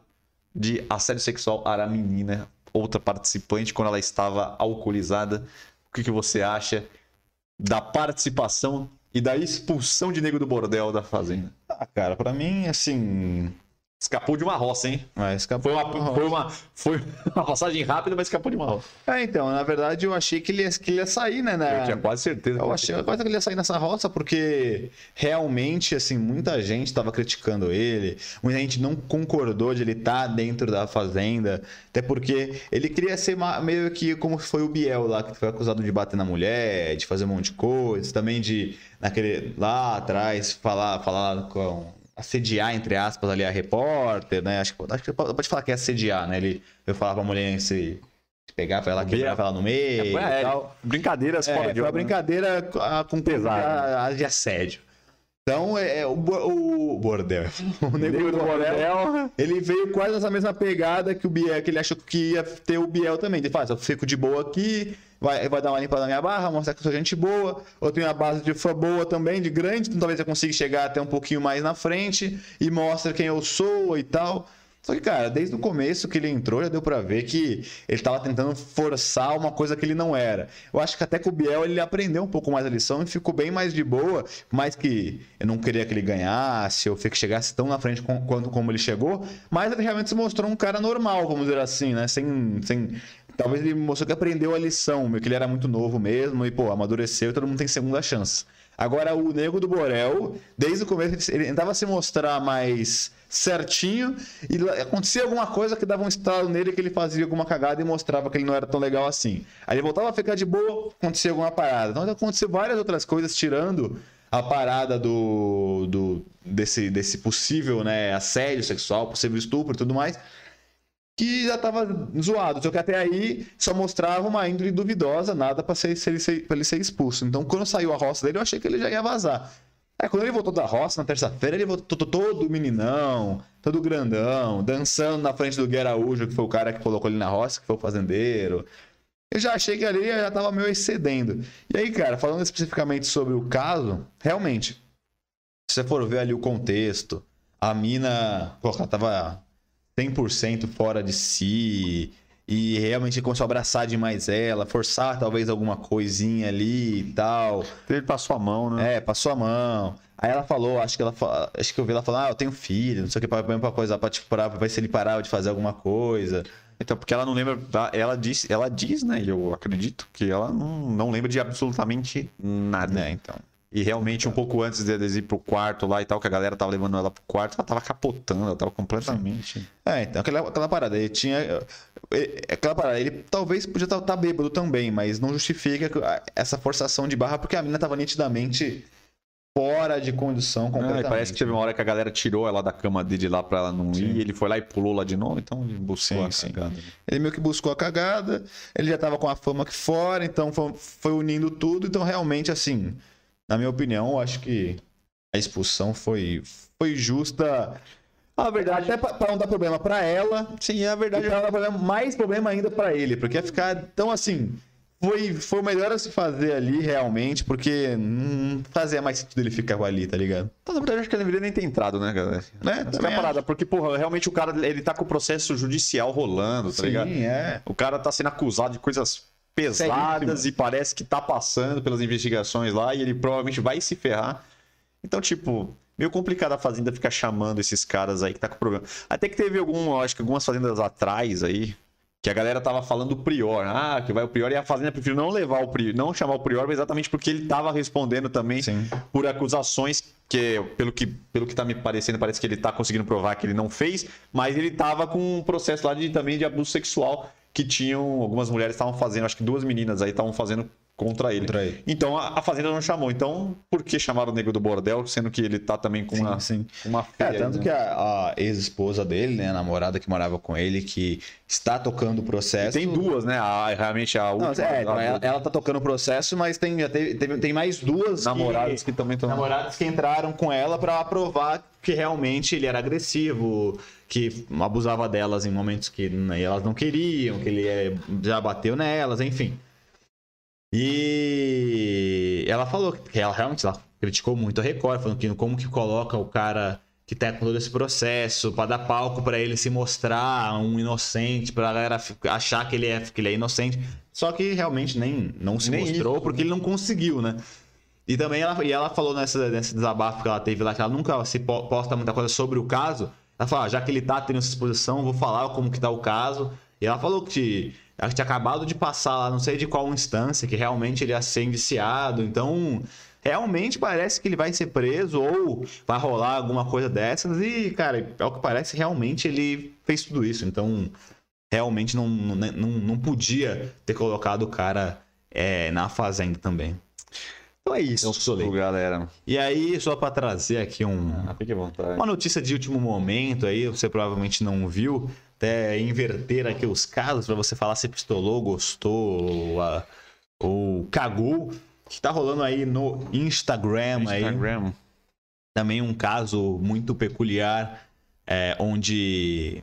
de assédio sexual à menina, outra participante, quando ela estava alcoolizada. O que, que você acha da participação e da expulsão de nego do bordel da fazenda? Ah, cara, pra mim, assim. Escapou de uma roça, hein? Ah, escapou. Foi uma, foi uma, foi uma passagem rápida, mas escapou de uma roça. É, então, na verdade, eu achei que ele ia, que ele ia sair, né? na- Eu tinha quase certeza. Eu achei quase que ele ia sair nessa roça, porque realmente, assim, muita gente estava criticando ele, muita gente não concordou de ele estar dentro da fazenda, até porque ele queria ser meio que como foi o Biel lá, que foi acusado de bater na mulher, de fazer um monte de coisa, também de, naquele, lá atrás, falar, falar com assediar, entre aspas, ali a repórter, né? Acho que, acho que pode falar que é assediar, né? Ele eu falar pra mulher se pegar pra ela, quebrar pra ela no meio Foi e aéreo. tal. Brincadeiras É, fora foi de uma né? brincadeira ah, com Pesada. pesada de assédio. Então, é, é, o, bo- o bordel. O nego do bordel. Ele veio quase nessa mesma pegada que o Biel, que ele achou que ia ter o Biel também. Ele faz, eu fico de boa aqui, vai, vai dar uma limpada na minha barra, mostrar que eu sou gente boa. Eu tenho uma base de fã boa também, de grande, então talvez eu consiga chegar até um pouquinho mais na frente e mostra quem eu sou e tal. Só que, cara, desde o começo que ele entrou, já deu pra ver que ele tava tentando forçar uma coisa que ele não era. Eu acho que até com o Biel ele aprendeu um pouco mais a lição e ficou bem mais de boa. Mais que eu não queria que ele ganhasse ou que chegasse tão na frente quanto como ele chegou, mas ele realmente se mostrou um cara normal, vamos dizer assim, né? Sem. sem... Talvez ele mostrou que aprendeu a lição, que ele era muito novo mesmo e, pô, amadureceu e todo mundo tem segunda chance. Agora, o Nego do Borel, desde o começo, ele tentava se mostrar mais certinho e acontecia alguma coisa que dava um estalo nele que ele fazia alguma cagada e mostrava que ele não era tão legal assim. Aí ele voltava a ficar de boa, acontecia alguma parada. Então aconteceu várias outras coisas tirando a parada do, do desse, desse possível né, assédio sexual, possível estupro e tudo mais que já tava zoado. Só que até aí só mostrava uma índole duvidosa, nada para ele ser expulso. Então, quando saiu a roça dele, eu achei que ele já ia vazar. Aí, quando ele voltou da roça na terça-feira, ele voltou todo meninão, todo grandão, dançando na frente do Gui Araújo, que foi o cara que colocou ele na roça, que foi o fazendeiro. Eu já achei que ali já tava meio excedendo. E aí, cara, falando especificamente sobre o caso, realmente, se você for ver ali o contexto, a mina, pô, ela tava 100% fora de si e realmente começou a abraçar demais ela, forçar talvez alguma coisinha ali e tal. Ele passou a mão, né? É, passou a mão. Aí ela falou, acho que ela acho que eu vi ela falar, ah, eu tenho filho, não sei o que, pra, pra coisa, pra, tipo, pra ver se ele parava de fazer alguma coisa. Então, porque ela não lembra. Ela diz, ela diz, né? Eu acredito que ela não, não lembra de absolutamente nada. É, então. E realmente, um pouco antes de ir pro quarto lá e tal, que a galera tava levando ela pro quarto, ela tava capotando, ela tava completamente. Sim. É, então, aquela, aquela parada, ele tinha. Aquela parada, ele talvez podia estar tá, tá bêbado também, mas não justifica essa forçação de barra, porque a mina tava nitidamente fora de condição completamente. Ah, parece que teve uma hora que a galera tirou ela da cama dele lá pra ela não sim. ir, ele foi lá e pulou lá de novo, então ele buscou sim, a cagada. Ele meio que buscou a cagada, ele já tava com a fama aqui fora, então foi, foi unindo tudo, então realmente, assim na minha opinião, acho que a expulsão foi, foi justa. A verdade, até para não dar problema para ela. Sim, é a verdade. Pra não dar problema, mais problema ainda para ele, porque ia ficar tão assim. Foi, foi melhor a se fazer ali, realmente, porque não fazia mais sentido ele ficar ali, tá ligado? Então, na verdade, acho que ele deveria nem ter entrado, né, galera? Né? Essa é parada, porque, porra, realmente o cara, ele tá com o processo judicial rolando, tá Sim, ligado? Sim, é. O cara tá sendo acusado de coisas pesadas e parece que tá passando pelas investigações lá e ele provavelmente vai se ferrar. Então, tipo, meio complicado a fazenda ficar chamando esses caras aí que tá com problema. Até que teve algum, acho que algumas fazendas atrás aí, que a galera tava falando o prior. Ah, que vai o prior e a fazenda preferiu não levar o prior, não chamar o prior, exatamente porque ele tava respondendo também Sim. por acusações que, pelo que, pelo que tá me parecendo, parece que ele tá conseguindo provar que ele não fez, mas ele tava com um processo lá de, também de abuso sexual que tinham. Algumas mulheres estavam fazendo, acho que duas meninas aí estavam fazendo contra ele. contra ele. Então a, a, Fazenda não chamou. Então, por que chamaram o Nego do Bordel, sendo que ele tá também com sim, uma, sim. uma fé? É, tanto né? que a, a ex-esposa dele, né, a namorada que morava com ele, que está tocando o processo. E tem duas, né? A, realmente a última. Não, é, ela, ela tá tocando o processo, mas tem, teve, teve, tem mais duas namoradas que, que também estão. Namoradas que entraram com ela para aprovar que realmente ele era agressivo, que abusava delas em momentos que né, elas não queriam, que ele é, já bateu nelas, enfim. E ela falou que ela realmente ela criticou muito a Record, falando que como que coloca o cara que tá com todo esse processo para dar palco para ele se mostrar um inocente, pra galera achar que ele é, que ele é inocente. Só que realmente nem não se nem mostrou isso. porque ele não conseguiu, né? E também ela, e ela falou nessa, nesse desabafo que ela teve lá, que ela nunca se posta muita coisa sobre o caso. Ela falou, ah, já que ele tá tendo essa exposição, vou falar como que tá o caso. E ela falou que ela tinha acabado de passar lá, não sei de qual instância, que realmente ele ia ser indiciado. Então, realmente parece que ele vai ser preso ou vai rolar alguma coisa dessas. E, cara, ao que parece, realmente ele fez tudo isso. Então, realmente não, não, não, não podia ter colocado o cara é, na fazenda também. Então é isso, então, galera. E aí, só para trazer aqui um, ah, uma notícia de último momento aí, você provavelmente não viu, até inverter aqui os casos para você falar se pistolou, gostou ou, ou cagou. Que tá rolando aí no Instagram, Instagram. aí. Também um caso muito peculiar, é, onde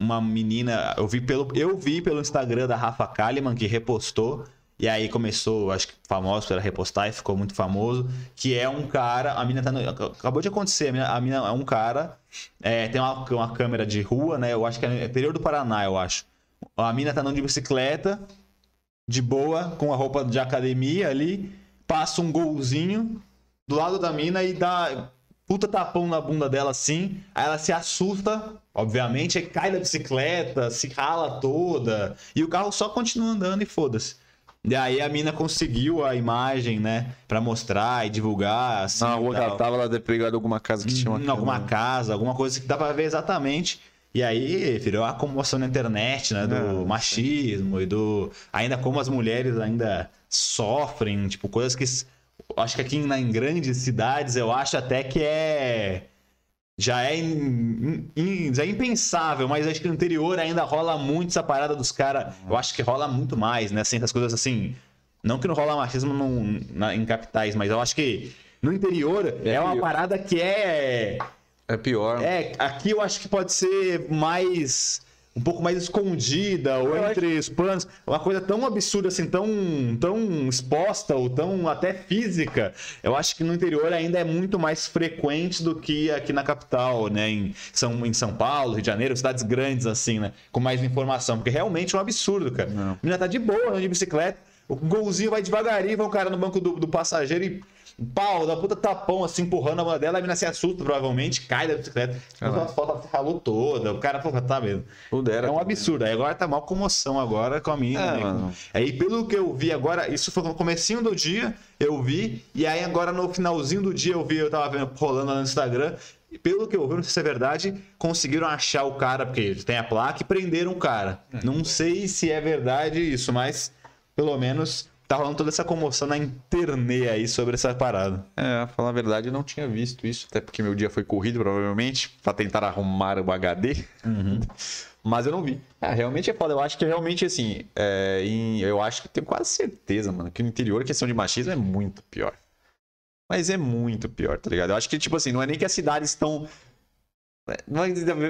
uma menina, eu vi pelo eu vi pelo Instagram da Rafa Kalimann que repostou E aí começou, acho que famoso para repostar e ficou muito famoso. Que é um cara. A mina tá no, Acabou de acontecer. A mina, a mina é um cara. É, tem uma, uma câmera de rua, né? Eu acho que é no interior do Paraná, eu acho. A mina tá andando de bicicleta, de boa, com a roupa de academia ali. Passa um golzinho do lado da mina e dá puta tapão na bunda dela assim. Aí ela se assusta, obviamente, aí cai da bicicleta, se rala toda. E o carro só continua andando e foda-se. E aí a mina conseguiu a imagem, né? Pra mostrar e divulgar. Assim, Na rua ela tava, ela deve alguma casa que tinha uma Em alguma câmera. casa, alguma coisa que dá pra ver exatamente. E aí virou a comoção na internet, né? Do É, machismo e do. Ainda como as mulheres ainda sofrem, tipo, coisas que. Acho que aqui na- em grandes cidades eu acho até que é. Já é, in- in- já é impensável, mas acho que no interior ainda rola muito essa parada dos caras. Eu acho que rola muito mais, né? Assim, essas coisas assim. Não que não rola machismo num- na- em capitais, mas eu acho que no interior é, uma pior. parada que é. É pior. É, aqui eu acho que pode ser mais. Um pouco mais escondida, ou Eu entre os panos. Uma coisa tão absurda, assim, tão, tão exposta, ou tão até física. Eu acho que no interior ainda é muito mais frequente do que aqui na capital, né? Em São, em São Paulo, Rio de Janeiro, cidades grandes, assim, né? Com mais informação. Porque realmente é um absurdo, cara. Não. A menina tá de boa, andando de bicicleta. O golzinho vai devagarinho, vai o cara no banco do, do passageiro e pau, dá puta tapão assim, empurrando a mão dela, a menina se assusta, provavelmente, cai da bicicleta. Caralho. A foto se ralou toda, o cara, pô, tá mesmo. Pudera. É um absurdo. Aí agora tá mal comoção agora com a mina. É, né? mano. Aí pelo que eu vi agora, isso foi no comecinho do dia, eu vi, e aí agora no finalzinho do dia eu vi, eu tava vendo rolando lá no Instagram, e pelo que eu vi, não sei se é verdade, conseguiram achar o cara, porque tem a placa e prenderam o cara. Não sei se é verdade isso, mas pelo menos tá rolando toda essa comoção na internet aí sobre essa parada. É, falar a verdade, eu não tinha visto isso, até porque meu dia foi corrido, provavelmente, pra tentar arrumar o HD. Mas eu não vi. É, realmente é foda. Eu acho que realmente, assim, é, em- eu acho que tenho quase certeza, mano, que no interior a questão de machismo é muito pior. Mas é muito pior, tá ligado? Eu acho que, tipo assim, não é nem que as cidades estão. Não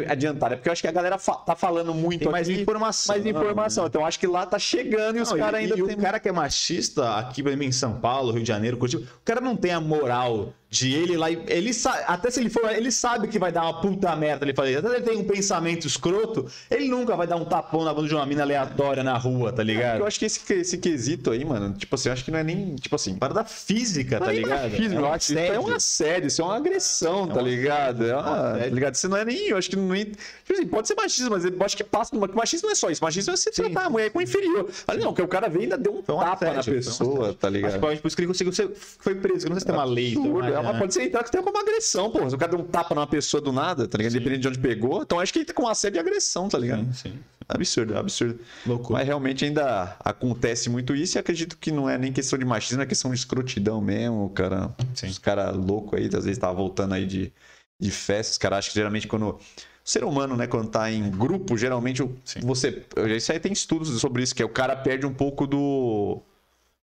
adiantar, é porque eu acho que a galera fa- tá falando muito Tem mais aqui, informação. mais informação. Então eu acho que lá tá chegando e os caras ainda e têm. o cara que é machista aqui pra mim em São Paulo, Rio de Janeiro, Curitiba, o cara não tem a moral de ele lá ele sa- até se ele for, ele sabe que vai dar uma puta merda ele fazer. Até ele tem um pensamento escroto, ele nunca vai dar um tapão na bunda de uma mina aleatória na rua, tá ligado? Eu acho que esse, esse quesito aí, mano, tipo assim, eu acho que não é nem. Tipo assim, Parada física, tá Não é nem ligado? machismo, É eu acho. Isso é um assédio. assédio, isso é uma agressão, tá um ligado? É assédio, uma, é um tá ligado? Isso não é nem. Eu acho que não. é- Tipo assim, pode ser machismo, mas eu acho que passa numa. que Machismo não é só isso. Machismo é você tratar a mulher com inferior. Ali não, que o cara veio e ainda deu um um tapa na assédio, um pessoa, tá ligado? que provavelmente por isso que ele conseguiu ser, foi preso. Eu não sei se tem uma lei. Absurdo, mas, é, mas né? pode ser entrar que tem como agressão, pô. Se o cara deu um tapa numa pessoa do nada, tá ligado? Independente de onde pegou. Então acho que tá com assédio e agressão, tá ligado? Sim, sim. Absurdo, absurdo. Loucura. Mas realmente ainda acontece muito isso e acredito que não é nem questão de machismo, é questão de escrotidão mesmo, cara. Sim. Os caras loucos aí, às vezes tava voltando aí de, de festa, os caras acham que geralmente quando. O ser humano, né, quando tá em grupo, geralmente Sim. você. Isso aí tem estudos sobre isso, que é o cara perde um pouco do.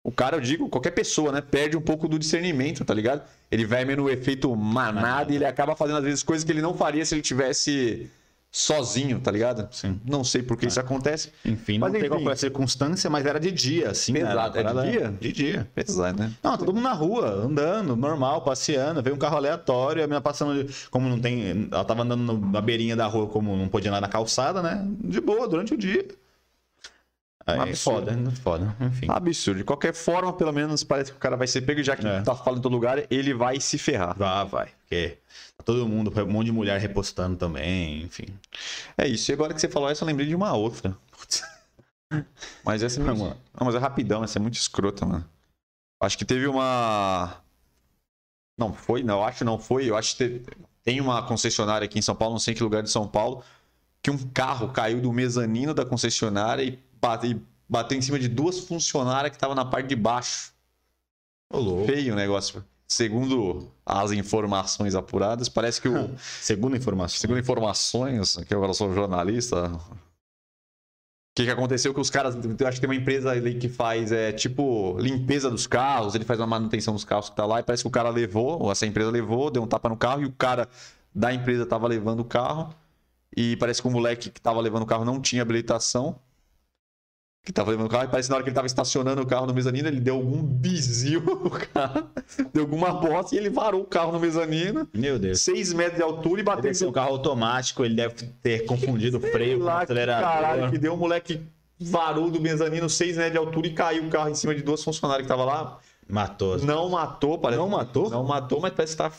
O cara, eu digo, qualquer pessoa, né? Perde um pouco do discernimento, tá ligado? Ele vai meio no efeito manada e ele acaba fazendo, às vezes, coisas que ele não faria se ele tivesse sozinho, tá ligado? Sim. Não sei por que isso acontece. Enfim, não Mas, sei qual enfim. foi a circunstância, mas era de dia, assim. né? Exato, Era é de dia? De dia. Pesado, né? Não, todo mundo na rua, andando, normal, passeando. Veio um carro aleatório, a menina passando. de- Como não tem. Ela tava andando na beirinha da rua, como não podia andar na calçada, né? De boa, durante o dia. Aí, Um absurdo. foda, né? foda. Enfim. Absurdo. De qualquer forma, pelo menos parece que o cara vai ser pego, já que É. tá falando em todo lugar, ele vai se ferrar. Vá, vai. Porque tá todo mundo, um monte de mulher repostando também, enfim. É isso. E agora que você falou essa, eu lembrei de uma outra. Mas essa é muito... Não, mas é rapidão, essa é muito escrota, mano. Acho que teve uma. Não foi, não, eu acho que não foi. Eu acho que teve- tem uma concessionária aqui em São Paulo, não sei em que lugar de São Paulo, que um carro caiu do mezanino da concessionária e bate- e bateu em cima de duas funcionárias que estavam na parte de baixo. Ô, louco. Feio o negócio. Segundo as informações apuradas, parece que o. Segunda informação. Segundo informações, que eu agora sou jornalista. O que, que aconteceu? Que os caras. Eu acho que tem uma empresa ali que faz é, tipo limpeza dos carros, ele faz uma manutenção dos carros que tá lá, e parece que o cara levou, ou essa empresa levou, deu um tapa no carro, e o cara da empresa tava levando o carro. E parece que o moleque que tava levando o carro não tinha habilitação. Que tava levando o carro, e parece que na hora que ele tava estacionando o carro no mezanino, ele deu algum bizil no carro, deu alguma bosta e ele varou o carro no mezanino, Meu Deus. 6 metros de altura e bateu Deve um carro automático, ele deve ter confundido o freio com o acelerador. caralho, que deu um moleque varou do mezanino 6 metros de altura e caiu o carro em cima de duas funcionárias que tava lá. Matou. Não matou, parece. Não matou? Não matou, mas parece que tá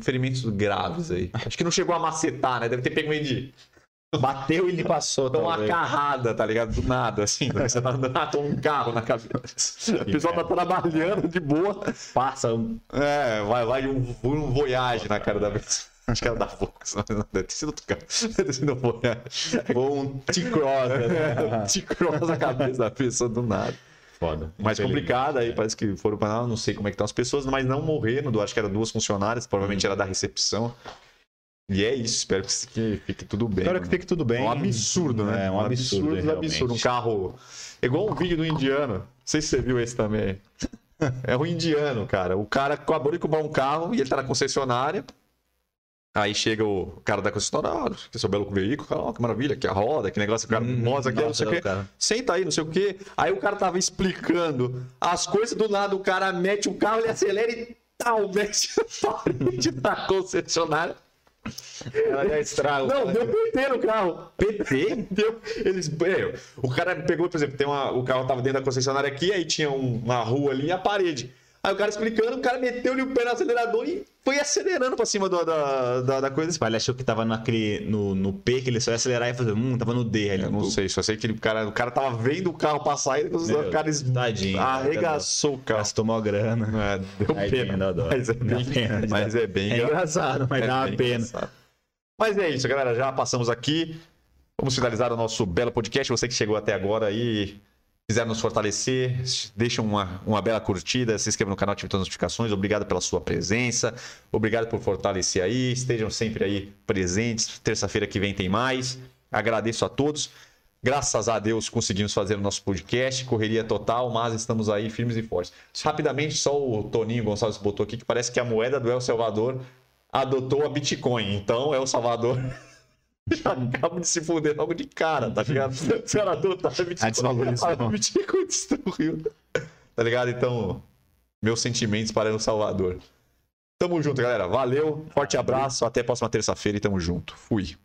ferimentos graves aí. Acho que não chegou a macetar, né? Deve ter pego meio de. Bateu e ele passou. Dá uma carrada, tá ligado? Do nada, assim. Você tá andando, ah, um carro na cabeça. O pessoal tá trabalhando de boa. Passa um É, vai lá e um, um voyage na cara da vez. Acho que era da Vox, não, deve ter sido outro carro. Deve ter sido um voyage. ou um T-Cross. né? Te cross a cabeça da pessoa do nada. Foda. Mais complicado, aí parece que foram para lá, não sei como é que estão as pessoas, mas não morrendo, acho que eram duas funcionárias, provavelmente era da recepção. E é isso, espero que fique, tudo bem. Espero que mano. fique tudo bem. É um absurdo, né? É um absurdo. absurdo, realmente. absurdo. Um carro. Igual um vídeo do indiano. Não sei se você viu esse também. É um indiano, cara. O cara acabou de comprar um carro e ele tá na concessionária. Aí chega o cara da concessionária, ah, que seu belo veículo, cara, ó, que maravilha, que a roda, que negócio, o cara Hum, mostra aqui, não sei o quê. cara. Senta aí, não sei o quê. Aí o cara tava explicando as coisas, do nada o cara mete o carro, ele acelera e tal, mete na concessionária. Ela já estraga. Não, deu PT no carro. PT? Deu. Eles. é, o cara pegou, por exemplo, tem uma, o carro tava dentro da concessionária aqui, aí tinha um- uma rua ali e a parede. Aí o cara explicando, o cara meteu-lhe o pé no acelerador e foi acelerando pra cima do- da, da, da coisa. Ele achou que tava naquele, no, no P, que ele só ia acelerar e fazer, hum, tava no D. Aí ele, Eu não sei, só sei que o cara, o cara tava vendo o carro passar e o Meu, cara es- tadinho, arregaçou o carro. Gastou mó grana. É, deu Tadinho, pena. dó. Mas é bem, pena, mas é bem É engraçado, mas É dá uma pena. engraçado. Mas é isso, galera. Já passamos aqui. Vamos finalizar o nosso belo podcast. Você que chegou até agora aí, quiser nos fortalecer, deixa uma, uma bela curtida, se inscreva no canal, ative todas as notificações. Obrigado pela sua presença. Obrigado por fortalecer aí. Estejam sempre aí presentes. Terça-feira que vem tem mais. Agradeço a todos. Graças a Deus conseguimos fazer o nosso podcast, correria total, mas estamos aí firmes e fortes. Rapidamente, só o Toninho Gonçalves botou aqui que parece que a moeda do El Salvador adotou a Bitcoin. Então, El Salvador já de se fuder logo de cara, tá ligado? Se ela adotar desvalorização. a Bitcoin destruiu. Tá ligado? Então, meus sentimentos para El Salvador. Tamo junto, galera. Valeu, forte abraço, até a próxima terça-feira e tamo junto. Fui.